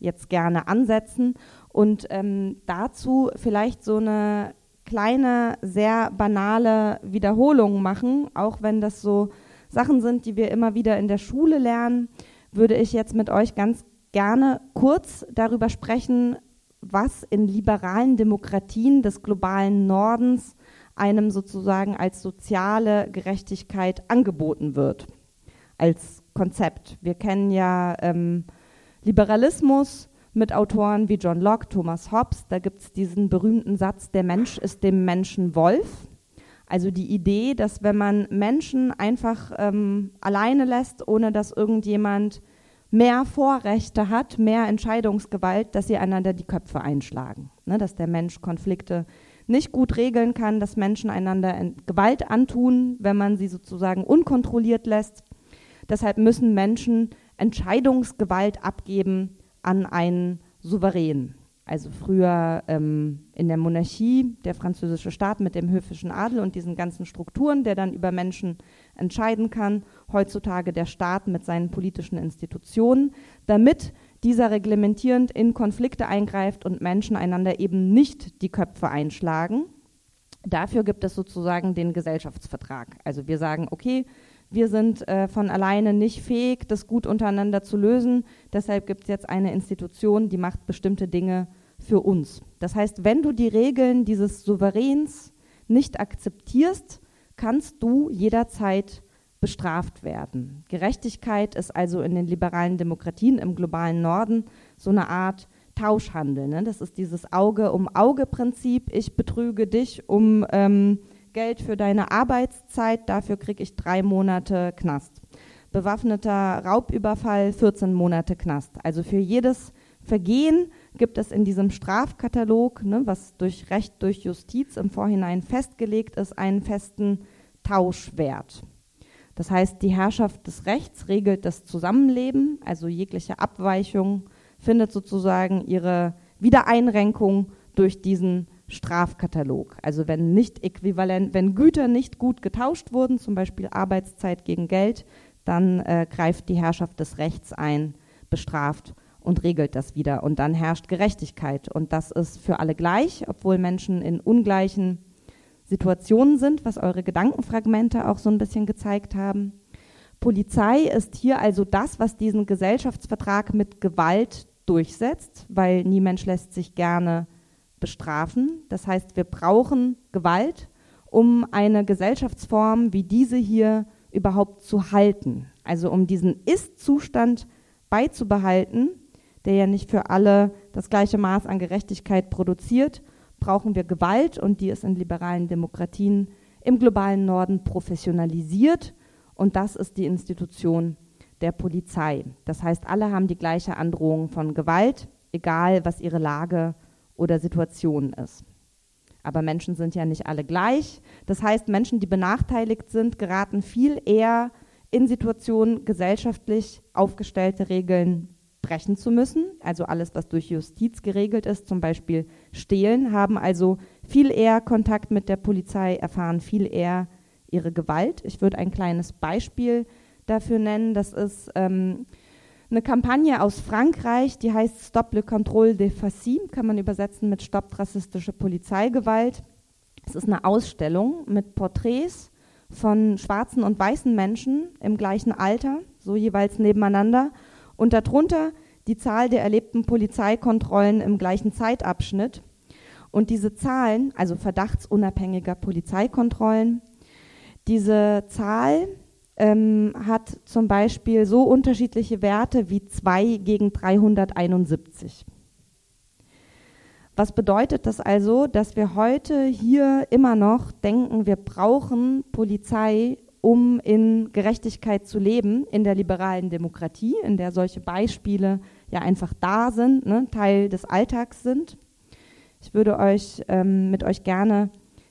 jetzt gerne ansetzen und ähm, dazu vielleicht so eine kleine, sehr banale Wiederholung machen, auch wenn das so Sachen sind, die wir immer wieder in der Schule lernen, würde ich jetzt mit euch ganz gerne kurz darüber sprechen, was in liberalen Demokratien des globalen Nordens einem sozusagen als soziale Gerechtigkeit angeboten wird, als Konzept. Wir kennen ja ähm, Liberalismus mit Autoren wie John Locke, Thomas Hobbes. Da gibt es diesen berühmten Satz, der Mensch ist dem Menschen Wolf. Also die Idee, dass wenn man Menschen einfach ähm, alleine lässt, ohne dass irgendjemand mehr Vorrechte hat, mehr Entscheidungsgewalt, dass sie einander die Köpfe einschlagen. Ne, dass der Mensch Konflikte nicht gut regeln kann, dass Menschen einander Gewalt antun, wenn man sie sozusagen unkontrolliert lässt. Deshalb müssen Menschen Entscheidungsgewalt abgeben an einen Souverän. Also früher ähm, in der Monarchie, der französische Staat mit dem höfischen Adel und diesen ganzen Strukturen, der dann über Menschen entscheiden kann. Heutzutage der Staat mit seinen politischen Institutionen, damit dieser reglementierend in Konflikte eingreift und Menschen einander eben nicht die Köpfe einschlagen. Dafür gibt es sozusagen den Gesellschaftsvertrag. Also wir sagen, okay, wir sind äh, von alleine nicht fähig, das gut untereinander zu lösen. Deshalb gibt es jetzt eine Institution, die macht bestimmte Dinge für uns. Das heißt, wenn du die Regeln dieses Souveräns nicht akzeptierst, kannst du jederzeit bestraft werden. Gerechtigkeit ist also in den liberalen Demokratien im globalen Norden so eine Art Tauschhandel. Ne? Das ist dieses Auge-um-Auge-Prinzip. Ich betrüge dich um ähm, Geld für deine Arbeitszeit, dafür kriege ich drei Monate Knast. Bewaffneter Raubüberfall, 14 Monate Knast. Also für jedes Vergehen gibt es in diesem Strafkatalog, ne, was durch Recht, durch Justiz im Vorhinein festgelegt ist, einen festen Tauschwert. Das heißt, die Herrschaft des Rechts regelt das Zusammenleben, also jegliche Abweichung findet sozusagen ihre Wiedereinrenkung durch diesen Strafkatalog. Also wenn nicht äquivalent, wenn Güter nicht gut getauscht wurden, zum Beispiel Arbeitszeit gegen Geld, dann äh, greift die Herrschaft des Rechts ein, bestraft und regelt das wieder. Und dann herrscht Gerechtigkeit. Und das ist für alle gleich, obwohl Menschen in ungleichen Situationen sind, was eure Gedankenfragmente auch so ein bisschen gezeigt haben. Polizei ist hier also das, was diesen Gesellschaftsvertrag mit Gewalt durchsetzt, weil nie Mensch lässt sich gerne bestrafen. Das heißt, wir brauchen Gewalt, um eine Gesellschaftsform wie diese hier überhaupt zu halten. Also um diesen Ist-Zustand beizubehalten, der ja nicht für alle das gleiche Maß an Gerechtigkeit produziert, brauchen wir Gewalt und die ist in liberalen Demokratien im globalen Norden professionalisiert und das ist die Institution der Polizei. Das heißt, alle haben die gleiche Androhung von Gewalt, egal was ihre Lage oder Situation ist. Aber Menschen sind ja nicht alle gleich. Das heißt, Menschen, die benachteiligt sind, geraten viel eher in Situationen, gesellschaftlich aufgestellte Regeln brechen zu müssen. Also alles, was durch Justiz geregelt ist, zum Beispiel Stehlen, haben also viel eher Kontakt mit der Polizei, erfahren viel eher ihre Gewalt. Ich würde ein kleines Beispiel dafür nennen. Das ist ähm, eine Kampagne aus Frankreich, die heißt Stop le contrôle des fascistes, kann man übersetzen mit Stoppt rassistische Polizeigewalt. Es ist eine Ausstellung mit Porträts von schwarzen und weißen Menschen im gleichen Alter, so jeweils nebeneinander, und darunter die Zahl der erlebten Polizeikontrollen im gleichen Zeitabschnitt. Und diese Zahlen, also verdachtsunabhängiger Polizeikontrollen, diese Zahl ähm, hat zum Beispiel so unterschiedliche Werte wie 2 gegen 371. Was bedeutet das also, dass wir heute hier immer noch denken, wir brauchen Polizei, um in Gerechtigkeit zu leben, in der liberalen Demokratie, in der solche Beispiele ja einfach da sind, ne, Teil des Alltags sind? Ich würde euch ähm, mit euch gerne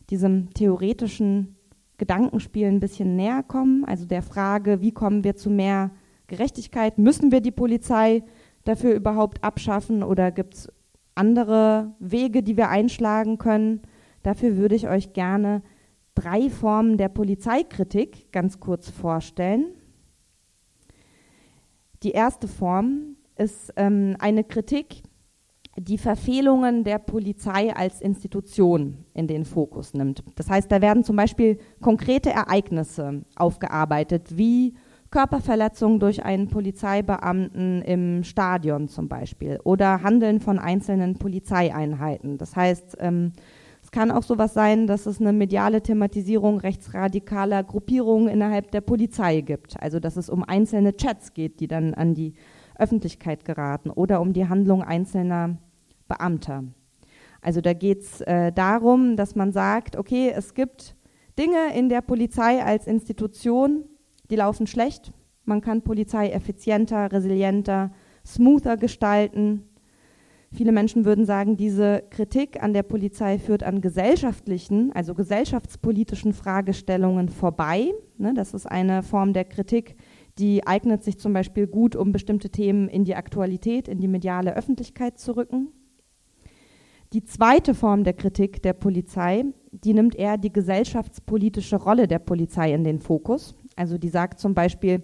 diesem theoretischen Gedankenspiel ein bisschen näher kommen, also der Frage, wie kommen wir zu mehr Gerechtigkeit? Müssen wir die Polizei dafür überhaupt abschaffen oder gibt es andere Wege, die wir einschlagen können? Dafür würde ich euch gerne drei Formen der Polizeikritik ganz kurz vorstellen. Die erste Form ist ähm, eine Kritik, die Verfehlungen der Polizei als Institution in den Fokus nimmt. Das heißt, da werden zum Beispiel konkrete Ereignisse aufgearbeitet, wie Körperverletzungen durch einen Polizeibeamten im Stadion zum Beispiel oder Handeln von einzelnen Polizeieinheiten. Das heißt, ähm, kann auch sowas sein, dass es eine mediale Thematisierung rechtsradikaler Gruppierungen innerhalb der Polizei gibt. Also dass es um einzelne Chats geht, die dann an die Öffentlichkeit geraten oder um die Handlung einzelner Beamter. Also da geht es äh, darum, dass man sagt, okay, es gibt Dinge in der Polizei als Institution, die laufen schlecht. Man kann Polizei effizienter, resilienter, smoother gestalten. Viele Menschen würden sagen, diese Kritik an der Polizei führt an gesellschaftlichen, also gesellschaftspolitischen Fragestellungen vorbei. Ne, das ist eine Form der Kritik, die eignet sich zum Beispiel gut, um bestimmte Themen in die Aktualität, in die mediale Öffentlichkeit zu rücken. Die zweite Form der Kritik der Polizei, die nimmt eher die gesellschaftspolitische Rolle der Polizei in den Fokus. Also die sagt zum Beispiel,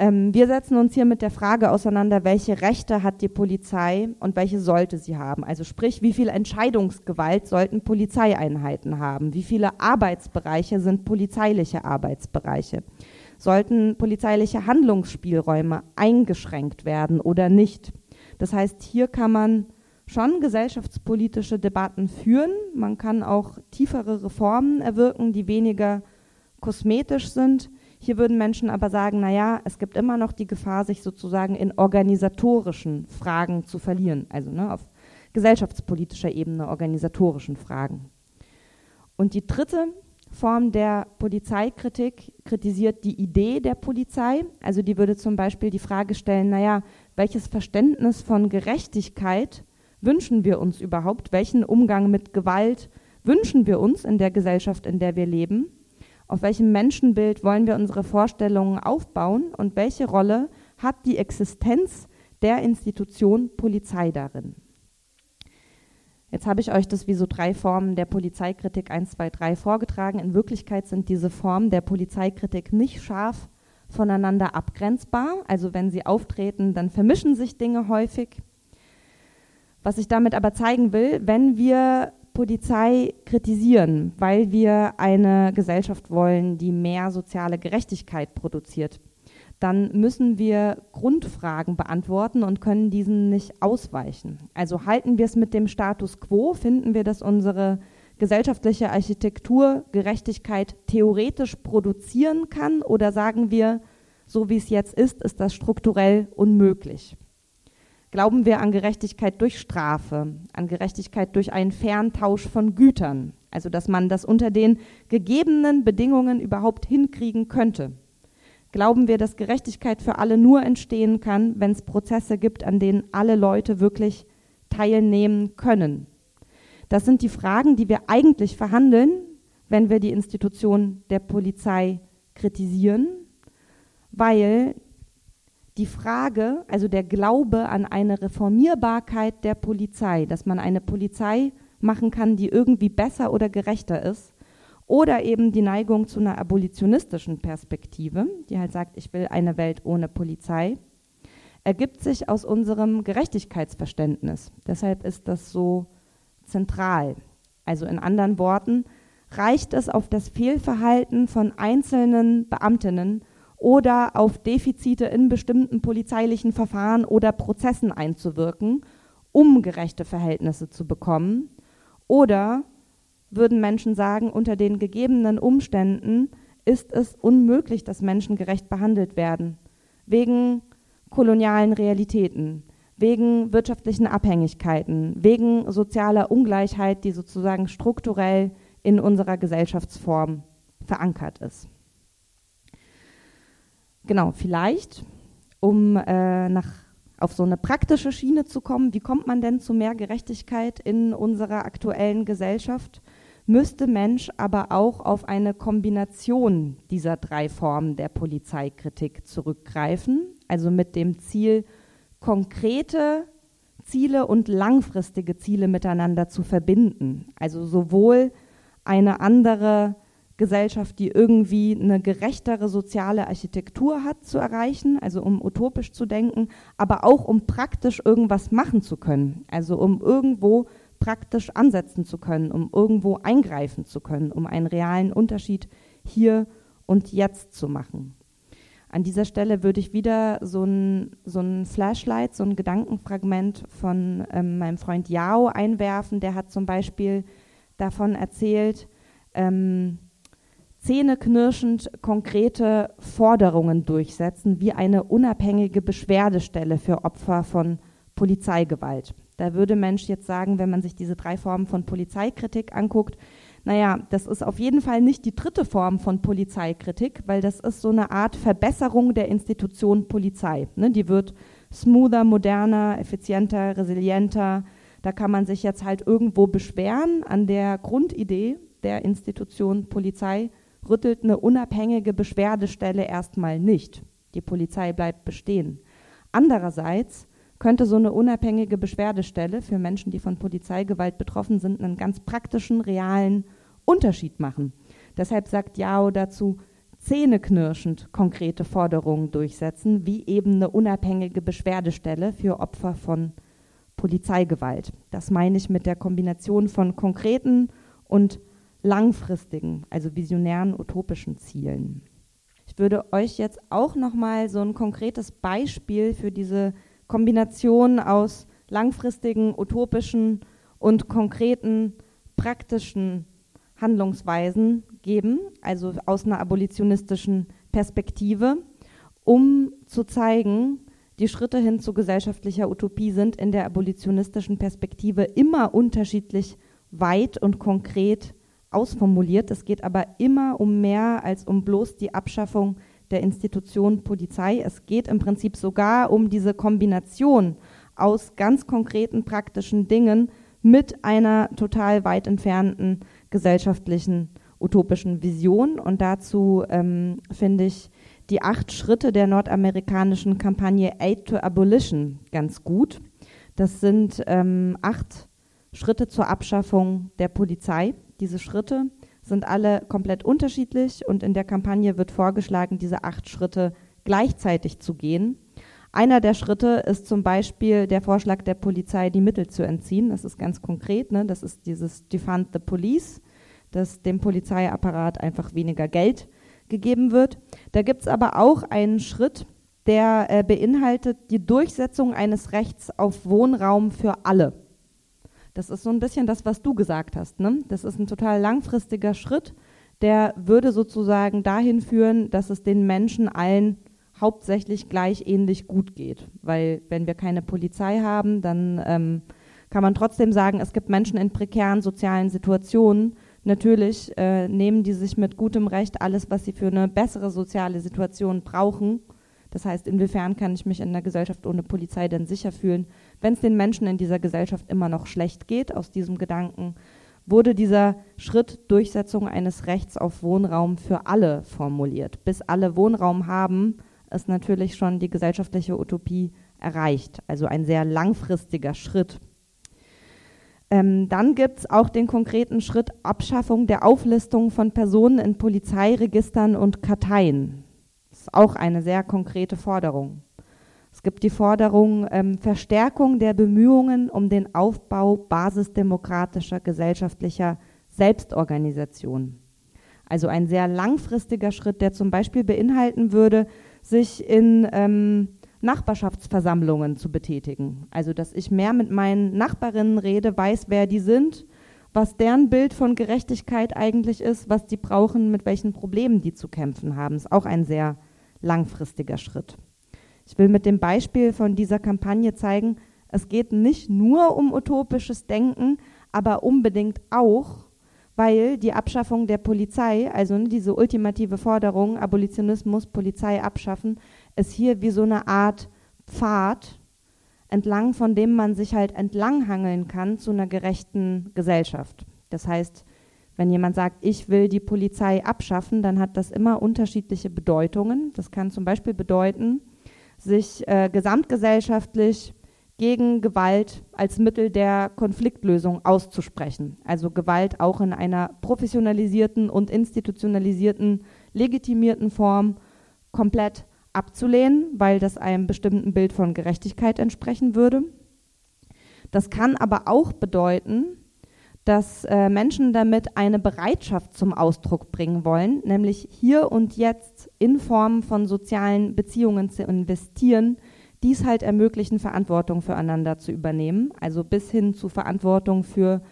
ähm, wir setzen uns hier mit der Frage auseinander, welche Rechte hat die Polizei und welche sollte sie haben. Also sprich, wie viel Entscheidungsgewalt sollten Polizeieinheiten haben? Wie viele Arbeitsbereiche sind polizeiliche Arbeitsbereiche? Sollten polizeiliche Handlungsspielräume eingeschränkt werden oder nicht? Das heißt, hier kann man schon gesellschaftspolitische Debatten führen. Man kann auch tiefere Reformen erwirken, die weniger kosmetisch sind. Hier würden Menschen aber sagen, naja, es gibt immer noch die Gefahr, sich sozusagen in organisatorischen Fragen zu verlieren, also ne, auf gesellschaftspolitischer Ebene organisatorischen Fragen. Und die dritte Form der Polizeikritik kritisiert die Idee der Polizei. Also die würde zum Beispiel die Frage stellen, naja, welches Verständnis von Gerechtigkeit wünschen wir uns überhaupt? Welchen Umgang mit Gewalt wünschen wir uns in der Gesellschaft, in der wir leben? Auf welchem Menschenbild wollen wir unsere Vorstellungen aufbauen und welche Rolle hat die Existenz der Institution Polizei darin? Jetzt habe ich euch das wie so drei Formen der Polizeikritik 1, 2, 3 vorgetragen. In Wirklichkeit sind diese Formen der Polizeikritik nicht scharf voneinander abgrenzbar. Also wenn sie auftreten, dann vermischen sich Dinge häufig. Was ich damit aber zeigen will, wenn wir Polizei kritisieren, weil wir eine Gesellschaft wollen, die mehr soziale Gerechtigkeit produziert, dann müssen wir Grundfragen beantworten und können diesen nicht ausweichen. Also halten wir es mit dem Status quo, finden wir, dass unsere gesellschaftliche Architektur Gerechtigkeit theoretisch produzieren kann oder sagen wir, so wie es jetzt ist, ist das strukturell unmöglich. Glauben wir an Gerechtigkeit durch Strafe, an Gerechtigkeit durch einen fairen Tausch von Gütern, also dass man das unter den gegebenen Bedingungen überhaupt hinkriegen könnte glauben wir, dass Gerechtigkeit für alle nur entstehen kann, wenn es Prozesse gibt, an denen alle Leute wirklich teilnehmen können. Das sind die Fragen, die wir eigentlich verhandeln, wenn wir die Institution der Polizei kritisieren, weil die Frage, also der Glaube an eine Reformierbarkeit der Polizei, dass man eine Polizei machen kann, die irgendwie besser oder gerechter ist, oder eben die Neigung zu einer abolitionistischen Perspektive, die halt sagt, ich will eine Welt ohne Polizei, ergibt sich aus unserem Gerechtigkeitsverständnis. Deshalb ist das so zentral. Also in anderen Worten, reicht es auf das Fehlverhalten von einzelnen Beamtinnen oder auf Defizite in bestimmten polizeilichen Verfahren oder Prozessen einzuwirken, um gerechte Verhältnisse zu bekommen? Oder würden Menschen sagen, unter den gegebenen Umständen ist es unmöglich, dass Menschen gerecht behandelt werden. Wegen kolonialen Realitäten, wegen wirtschaftlichen Abhängigkeiten, wegen sozialer Ungleichheit, die sozusagen strukturell in unserer Gesellschaftsform verankert ist. Genau, vielleicht, um äh, nach, auf so eine praktische Schiene zu kommen, wie kommt man denn zu mehr Gerechtigkeit in unserer aktuellen Gesellschaft? müsste Mensch aber auch auf eine Kombination dieser drei Formen der Polizeikritik zurückgreifen, also mit dem Ziel, konkrete Ziele und langfristige Ziele miteinander zu verbinden. Also sowohl eine andere Gesellschaft, die irgendwie eine gerechtere soziale Architektur hat, zu erreichen, also um utopisch zu denken, aber auch um praktisch irgendwas machen zu können, also um irgendwo praktisch ansetzen zu können, um irgendwo eingreifen zu können, um einen realen Unterschied hier und jetzt zu machen. An dieser Stelle würde ich wieder so ein, so ein Flashlight, so ein Gedankenfragment von ähm, meinem Freund Yao einwerfen. Der hat zum Beispiel davon erzählt, ähm, zähneknirschend konkrete Forderungen durchsetzen, wie eine unabhängige Beschwerdestelle für Opfer von Polizeigewalt. Da würde Mensch jetzt sagen, wenn man sich diese drei Formen von Polizeikritik anguckt, naja, das ist auf jeden Fall nicht die dritte Form von Polizeikritik, weil das ist so eine Art Verbesserung der Institution Polizei. Ne? Die wird smoother, moderner, effizienter, resilienter. Da kann man sich jetzt halt irgendwo beschweren. An der Grundidee der Institution Polizei rüttelt eine unabhängige Beschwerdestelle erstmal nicht. Die Polizei bleibt bestehen. Andererseits könnte so eine unabhängige Beschwerdestelle für Menschen, die von Polizeigewalt betroffen sind, einen ganz praktischen, realen Unterschied machen. Deshalb sagt Jao dazu, zähneknirschend konkrete Forderungen durchsetzen, wie eben eine unabhängige Beschwerdestelle für Opfer von Polizeigewalt. Das meine ich mit der Kombination von konkreten und langfristigen, also visionären, utopischen Zielen. Ich würde euch jetzt auch noch mal so ein konkretes Beispiel für diese Kombination aus langfristigen, utopischen und konkreten, praktischen Handlungsweisen geben, also aus einer abolitionistischen Perspektive, um zu zeigen, die Schritte hin zu gesellschaftlicher Utopie sind in der abolitionistischen Perspektive immer unterschiedlich weit und konkret ausformuliert. Es geht aber immer um mehr als um bloß die Abschaffung der Institution Polizei. Es geht im Prinzip sogar um diese Kombination aus ganz konkreten praktischen Dingen mit einer total weit entfernten gesellschaftlichen utopischen Vision. Und dazu ähm, finde ich die acht Schritte der nordamerikanischen Kampagne Aid to Abolition ganz gut. Das sind ähm, acht Schritte zur Abschaffung der Polizei. Diese Schritte sind alle komplett unterschiedlich und in der Kampagne wird vorgeschlagen, diese acht Schritte gleichzeitig zu gehen. Einer der Schritte ist zum Beispiel der Vorschlag der Polizei, die Mittel zu entziehen. Das ist ganz konkret. Ne? Das ist dieses Defund the Police, dass dem Polizeiapparat einfach weniger Geld gegeben wird. Da gibt es aber auch einen Schritt, der äh, beinhaltet die Durchsetzung eines Rechts auf Wohnraum für alle. Das ist so ein bisschen das, was du gesagt hast. Ne? Das ist ein total langfristiger Schritt, der würde sozusagen dahin führen, dass es den Menschen allen hauptsächlich gleich ähnlich gut geht. Weil wenn wir keine Polizei haben, dann ähm, kann man trotzdem sagen, es gibt Menschen in prekären sozialen Situationen. Natürlich äh, nehmen die sich mit gutem Recht alles, was sie für eine bessere soziale Situation brauchen. Das heißt, inwiefern kann ich mich in einer Gesellschaft ohne Polizei denn sicher fühlen, wenn es den Menschen in dieser Gesellschaft immer noch schlecht geht? Aus diesem Gedanken wurde dieser Schritt Durchsetzung eines Rechts auf Wohnraum für alle formuliert. Bis alle Wohnraum haben, ist natürlich schon die gesellschaftliche Utopie erreicht. Also ein sehr langfristiger Schritt. Ähm, dann gibt es auch den konkreten Schritt Abschaffung der Auflistung von Personen in Polizeiregistern und Karteien. Das ist auch eine sehr konkrete Forderung. Es gibt die Forderung ähm, Verstärkung der Bemühungen um den Aufbau basisdemokratischer gesellschaftlicher Selbstorganisation. Also ein sehr langfristiger Schritt, der zum Beispiel beinhalten würde, sich in ähm, Nachbarschaftsversammlungen zu betätigen. Also dass ich mehr mit meinen Nachbarinnen rede, weiß, wer die sind, was deren Bild von Gerechtigkeit eigentlich ist, was die brauchen, mit welchen Problemen die zu kämpfen haben. Ist auch ein sehr langfristiger Schritt. Ich will mit dem Beispiel von dieser Kampagne zeigen, es geht nicht nur um utopisches Denken, aber unbedingt auch weil die Abschaffung der Polizei, also ne, diese ultimative Forderung, Abolitionismus, Polizei abschaffen, ist hier wie so eine Art Pfad, entlang von dem man sich halt entlanghangeln kann zu einer gerechten Gesellschaft. Das heißt, wenn jemand sagt, ich will die Polizei abschaffen, dann hat das immer unterschiedliche Bedeutungen. Das kann zum Beispiel bedeuten, sich äh, gesamtgesellschaftlich gegen Gewalt als Mittel der Konfliktlösung auszusprechen. Also Gewalt auch in einer professionalisierten und institutionalisierten, legitimierten Form komplett abzulehnen, weil das einem bestimmten Bild von Gerechtigkeit entsprechen würde. Das kann aber auch bedeuten, dass äh, Menschen damit eine Bereitschaft zum Ausdruck bringen wollen, nämlich hier und jetzt in Form von sozialen Beziehungen zu investieren, dies halt ermöglichen, Verantwortung füreinander zu übernehmen, also bis hin zu Verantwortung für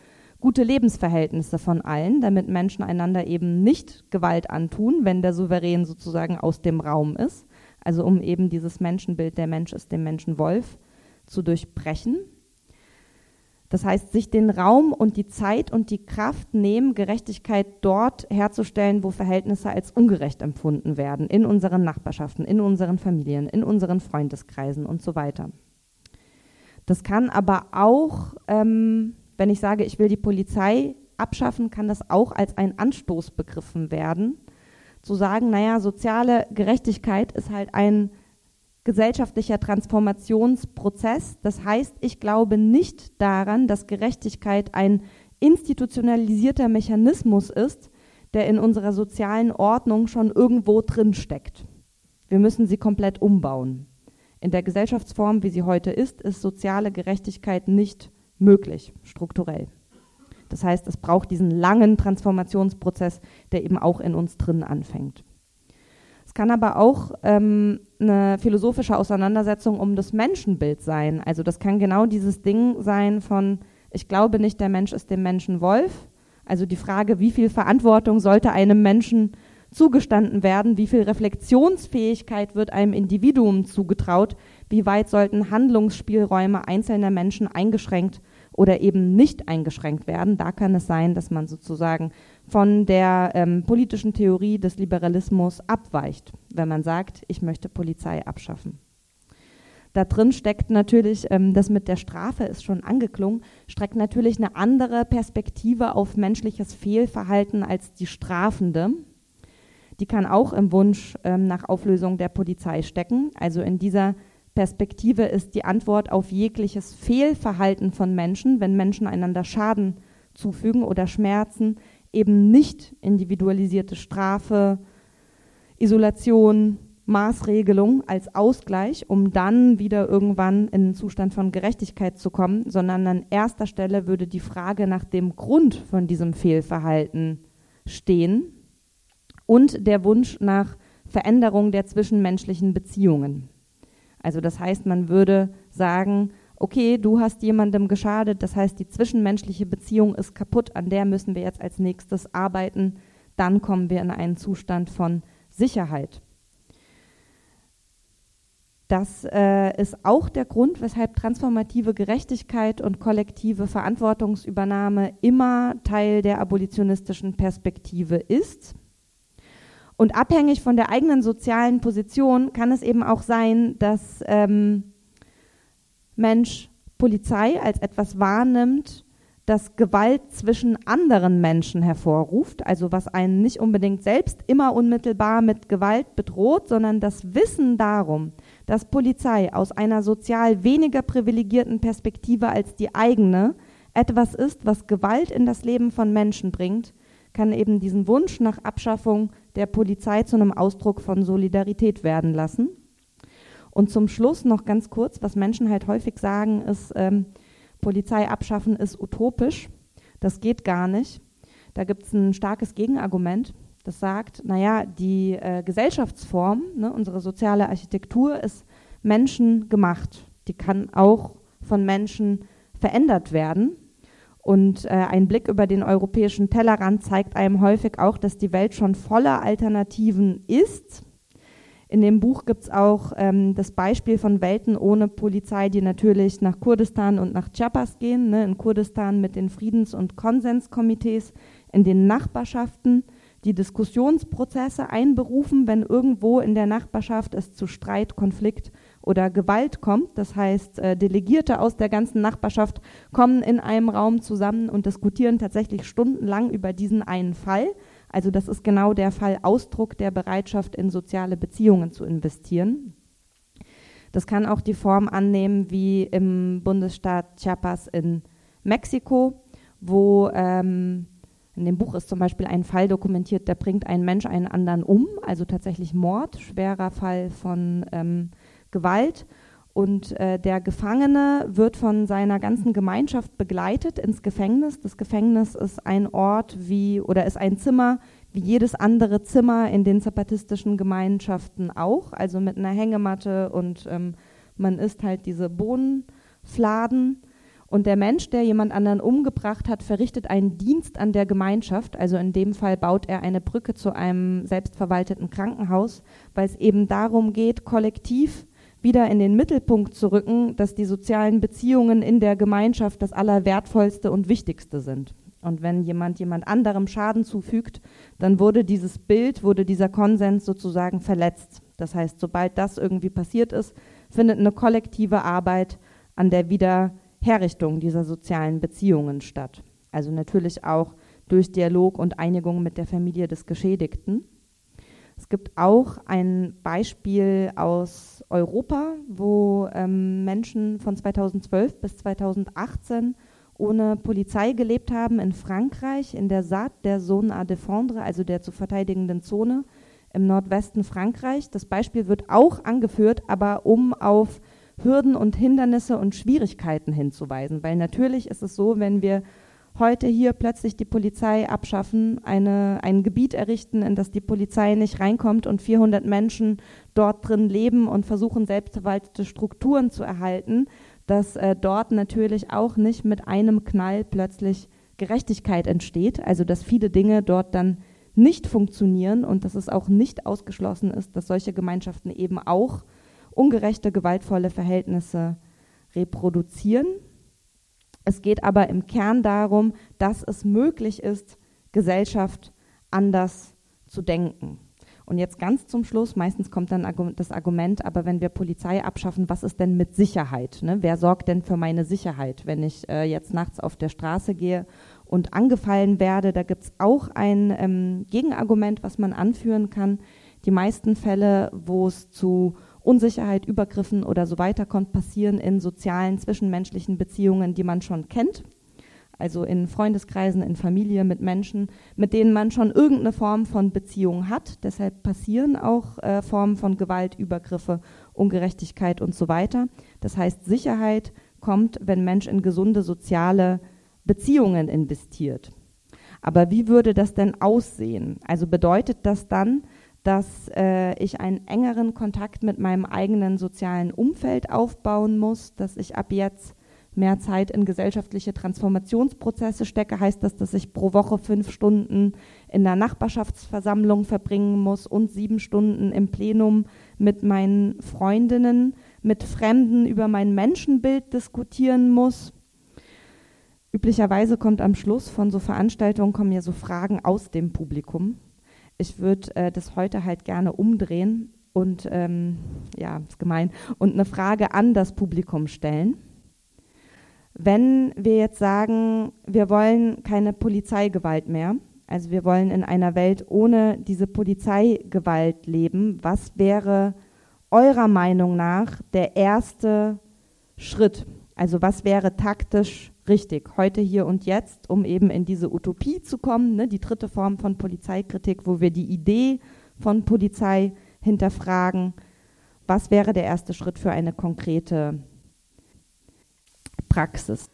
gute Lebensverhältnisse von allen, damit Menschen einander eben nicht Gewalt antun, wenn der Souverän sozusagen aus dem Raum ist, also um eben dieses Menschenbild, der Mensch ist dem Menschen Wolf, zu durchbrechen. Das heißt, sich den Raum und die Zeit und die Kraft nehmen, Gerechtigkeit dort herzustellen, wo Verhältnisse als ungerecht empfunden werden, in unseren Nachbarschaften, in unseren Familien, in unseren Freundeskreisen und so weiter. Das kann aber auch, ähm, wenn ich sage, ich will die Polizei abschaffen, kann das auch als ein Anstoß begriffen werden, zu sagen, naja, soziale Gerechtigkeit ist halt ein gesellschaftlicher Transformationsprozess. Das heißt, ich glaube nicht daran, dass Gerechtigkeit ein institutionalisierter Mechanismus ist, der in unserer sozialen Ordnung schon irgendwo drin steckt. Wir müssen sie komplett umbauen. In der Gesellschaftsform, wie sie heute ist, ist soziale Gerechtigkeit nicht möglich, strukturell. Das heißt, es braucht diesen langen Transformationsprozess, der eben auch in uns drin anfängt. Es kann aber auch ähm, eine philosophische Auseinandersetzung um das Menschenbild sein. Also das kann genau dieses Ding sein von, ich glaube nicht, der Mensch ist dem Menschen Wolf. Also die Frage, wie viel Verantwortung sollte einem Menschen zugestanden werden, wie viel Reflexionsfähigkeit wird einem Individuum zugetraut, wie weit sollten Handlungsspielräume einzelner Menschen eingeschränkt oder eben nicht eingeschränkt werden. Da kann es sein, dass man sozusagen von der ähm, politischen Theorie des Liberalismus abweicht, wenn man sagt, ich möchte Polizei abschaffen. Da drin steckt natürlich, ähm, das mit der Strafe ist schon angeklungen, steckt natürlich eine andere Perspektive auf menschliches Fehlverhalten als die strafende. Die kann auch im Wunsch ähm, nach Auflösung der Polizei stecken. Also in dieser Perspektive ist die Antwort auf jegliches Fehlverhalten von Menschen, wenn Menschen einander Schaden zufügen oder Schmerzen, eben nicht individualisierte Strafe, Isolation, Maßregelung als Ausgleich, um dann wieder irgendwann in einen Zustand von Gerechtigkeit zu kommen, sondern an erster Stelle würde die Frage nach dem Grund von diesem Fehlverhalten stehen und der Wunsch nach Veränderung der zwischenmenschlichen Beziehungen. Also das heißt, man würde sagen, okay, du hast jemandem geschadet, das heißt, die zwischenmenschliche Beziehung ist kaputt, an der müssen wir jetzt als nächstes arbeiten, dann kommen wir in einen Zustand von Sicherheit. Das äh, ist auch der Grund, weshalb transformative Gerechtigkeit und kollektive Verantwortungsübernahme immer Teil der abolitionistischen Perspektive ist. Und abhängig von der eigenen sozialen Position kann es eben auch sein, dass ähm, Mensch Polizei als etwas wahrnimmt, das Gewalt zwischen anderen Menschen hervorruft, also was einen nicht unbedingt selbst immer unmittelbar mit Gewalt bedroht, sondern das Wissen darum, dass Polizei aus einer sozial weniger privilegierten Perspektive als die eigene etwas ist, was Gewalt in das Leben von Menschen bringt, kann eben diesen Wunsch nach Abschaffung der Polizei zu einem Ausdruck von Solidarität werden lassen. Und zum Schluss noch ganz kurz, was Menschen halt häufig sagen, ist, ähm, Polizei abschaffen ist utopisch. Das geht gar nicht. Da gibt es ein starkes Gegenargument, das sagt, naja, die äh, Gesellschaftsform, ne, unsere soziale Architektur ist menschengemacht. Die kann auch von Menschen verändert werden. Und äh, ein Blick über den europäischen Tellerrand zeigt einem häufig auch, dass die Welt schon voller Alternativen ist. In dem Buch gibt es auch ähm, das Beispiel von Welten ohne Polizei, die natürlich nach Kurdistan und nach Chiapas gehen. Ne? In Kurdistan mit den Friedens- und Konsenskomitees, in den Nachbarschaften, die Diskussionsprozesse einberufen, wenn irgendwo in der Nachbarschaft es zu Streit, Konflikt oder Gewalt kommt. Das heißt, äh, Delegierte aus der ganzen Nachbarschaft kommen in einem Raum zusammen und diskutieren tatsächlich stundenlang über diesen einen Fall also das ist genau der Fall Ausdruck der Bereitschaft, in soziale Beziehungen zu investieren. Das kann auch die Form annehmen wie im Bundesstaat Chiapas in Mexiko, wo ähm, in dem Buch ist zum Beispiel ein Fall dokumentiert, da bringt ein Mensch einen anderen um, also tatsächlich Mord, schwerer Fall von ähm, Gewalt. Und äh, der Gefangene wird von seiner ganzen Gemeinschaft begleitet ins Gefängnis. Das Gefängnis ist ein Ort wie oder ist ein Zimmer wie jedes andere Zimmer in den zapatistischen Gemeinschaften auch, also mit einer Hängematte und ähm, man isst halt diese Bohnenfladen. Und der Mensch, der jemand anderen umgebracht hat, verrichtet einen Dienst an der Gemeinschaft. Also in dem Fall baut er eine Brücke zu einem selbstverwalteten Krankenhaus, weil es eben darum geht, kollektiv wieder in den Mittelpunkt zu rücken, dass die sozialen Beziehungen in der Gemeinschaft das Allerwertvollste und Wichtigste sind. Und wenn jemand jemand anderem Schaden zufügt, dann wurde dieses Bild, wurde dieser Konsens sozusagen verletzt. Das heißt, sobald das irgendwie passiert ist, findet eine kollektive Arbeit an der Wiederherrichtung dieser sozialen Beziehungen statt. Also natürlich auch durch Dialog und Einigung mit der Familie des Geschädigten. Es gibt auch ein Beispiel aus Europa, wo ähm, Menschen von 2012 bis 2018 ohne Polizei gelebt haben in Frankreich, in der Saat der Zone à défendre, also der zu verteidigenden Zone im Nordwesten Frankreich. Das Beispiel wird auch angeführt, aber um auf Hürden und Hindernisse und Schwierigkeiten hinzuweisen. Weil natürlich ist es so, wenn wir heute hier plötzlich die Polizei abschaffen, eine, ein Gebiet errichten, in das die Polizei nicht reinkommt und 400 Menschen dort drin leben und versuchen, selbstverwaltete Strukturen zu erhalten, dass äh, dort natürlich auch nicht mit einem Knall plötzlich Gerechtigkeit entsteht, also dass viele Dinge dort dann nicht funktionieren und dass es auch nicht ausgeschlossen ist, dass solche Gemeinschaften eben auch ungerechte, gewaltvolle Verhältnisse reproduzieren es geht aber im Kern darum, dass es möglich ist, Gesellschaft anders zu denken. Und jetzt ganz zum Schluss, meistens kommt dann das Argument, aber wenn wir Polizei abschaffen, was ist denn mit Sicherheit? Ne? Wer sorgt denn für meine Sicherheit, wenn ich äh, jetzt nachts auf der Straße gehe und angefallen werde? Da gibt es auch ein ähm, Gegenargument, was man anführen kann. Die meisten Fälle, wo es zu Unsicherheit, Übergriffen oder so weiter kommt, passieren in sozialen, zwischenmenschlichen Beziehungen, die man schon kennt. also in Freundeskreisen, in Familie, mit Menschen, mit denen man schon irgendeine Form von Beziehung hat. Deshalb passieren auch äh, Formen von Gewalt, Übergriffe, Ungerechtigkeit und so weiter. Das heißt, Sicherheit kommt, wenn Mensch in gesunde soziale Beziehungen investiert. Aber wie würde das denn aussehen? Also bedeutet das dann, dass äh, ich einen engeren Kontakt mit meinem eigenen sozialen Umfeld aufbauen muss, dass ich ab jetzt mehr Zeit in gesellschaftliche Transformationsprozesse stecke, heißt das, dass ich pro Woche fünf Stunden in der Nachbarschaftsversammlung verbringen muss und sieben Stunden im Plenum mit meinen Freundinnen, mit Fremden über mein Menschenbild diskutieren muss. Üblicherweise kommt am Schluss von so Veranstaltungen kommen ja so Fragen aus dem Publikum. Ich würde äh, das heute halt gerne umdrehen und ähm, ja, ist gemein und eine Frage an das Publikum stellen wenn wir jetzt sagen, wir wollen keine Polizeigewalt mehr, also wir wollen in einer Welt ohne diese Polizeigewalt leben, was wäre eurer Meinung nach der erste Schritt? Also was wäre taktisch richtig, heute, hier und jetzt, um eben in diese Utopie zu kommen, ne, die dritte Form von Polizeikritik, wo wir die Idee von Polizei hinterfragen. Was wäre der erste Schritt für eine konkrete Praxis.